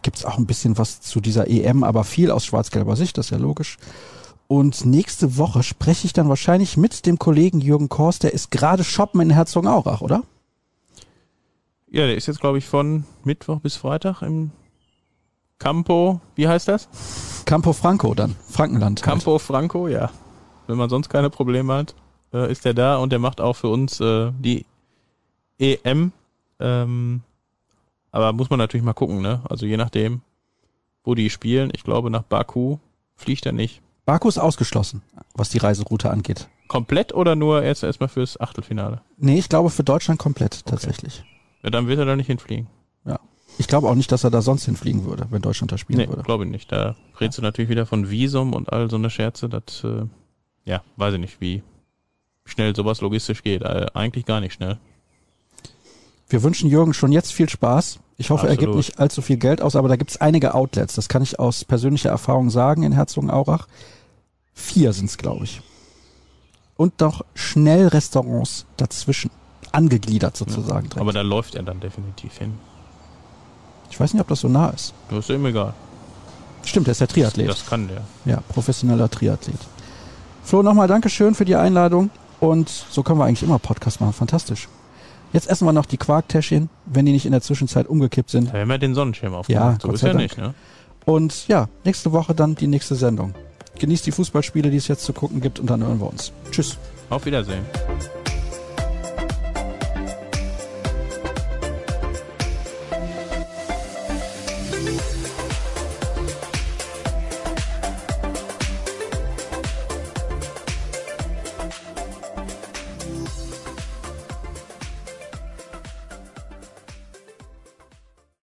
B: Gibt's auch ein bisschen was zu dieser EM, aber viel aus schwarz-gelber Sicht, das ist ja logisch. Und nächste Woche spreche ich dann wahrscheinlich mit dem Kollegen Jürgen Kors, der ist gerade shoppen in Herzogenaurach, oder?
C: Ja, der ist jetzt, glaube ich, von Mittwoch bis Freitag im Campo, wie heißt das?
B: Campo Franco dann, Frankenland. halt.
C: Campo Franco, ja. Wenn man sonst keine Probleme hat, äh, ist der da und der macht auch für uns äh, die EM. Ähm, aber muss man natürlich mal gucken, ne? Also je nachdem, wo die spielen. Ich glaube, nach Baku fliegt er nicht.
B: Baku ist ausgeschlossen, was die Reiseroute angeht.
C: Komplett oder nur erst erstmal fürs Achtelfinale?
B: Nee, ich glaube für Deutschland komplett tatsächlich.
C: Ja, dann wird er da nicht hinfliegen.
B: Ja. Ich glaube auch nicht, dass er da sonst hinfliegen würde, wenn Deutschland da spielen
C: Nee,
B: würde.
C: glaube ich nicht. Da redest du natürlich wieder von Visum und all so eine Scherze. Das, äh, ja, weiß ich nicht, wie schnell sowas logistisch geht. Äh, eigentlich gar nicht schnell.
B: Wir wünschen Jürgen schon jetzt viel Spaß. Ich hoffe, er gibt
C: Absolut.
B: nicht allzu viel Geld aus, aber da gibt's einige Outlets. Das kann ich aus persönlicher Erfahrung sagen in Herzogenaurach. Vier sind's, glaube ich. Und noch Schnellrestaurants dazwischen. Angegliedert sozusagen. direkt.
C: Aber da läuft er dann definitiv hin.
B: Ich weiß nicht, ob das so nah ist.
C: Das ist ihm egal.
B: Stimmt, er ist der Triathlet.
C: Das kann der.
B: Ja, professioneller Triathlet. Flo, nochmal Dankeschön für die Einladung. Und so können wir eigentlich immer Podcast machen. Fantastisch. Jetzt essen wir noch die Quarktäschchen, wenn die nicht in der Zwischenzeit umgekippt sind.
C: Da haben wir den Sonnenschirm
B: Ja,
C: aufgemacht. so
B: Gott
C: ist
B: sei
C: ja
B: Dank.
C: nicht, ne?
B: Und ja, nächste Woche dann die nächste Sendung. Genießt die Fußballspiele, die es jetzt zu gucken gibt und dann hören wir uns. Tschüss.
C: Auf Wiedersehen.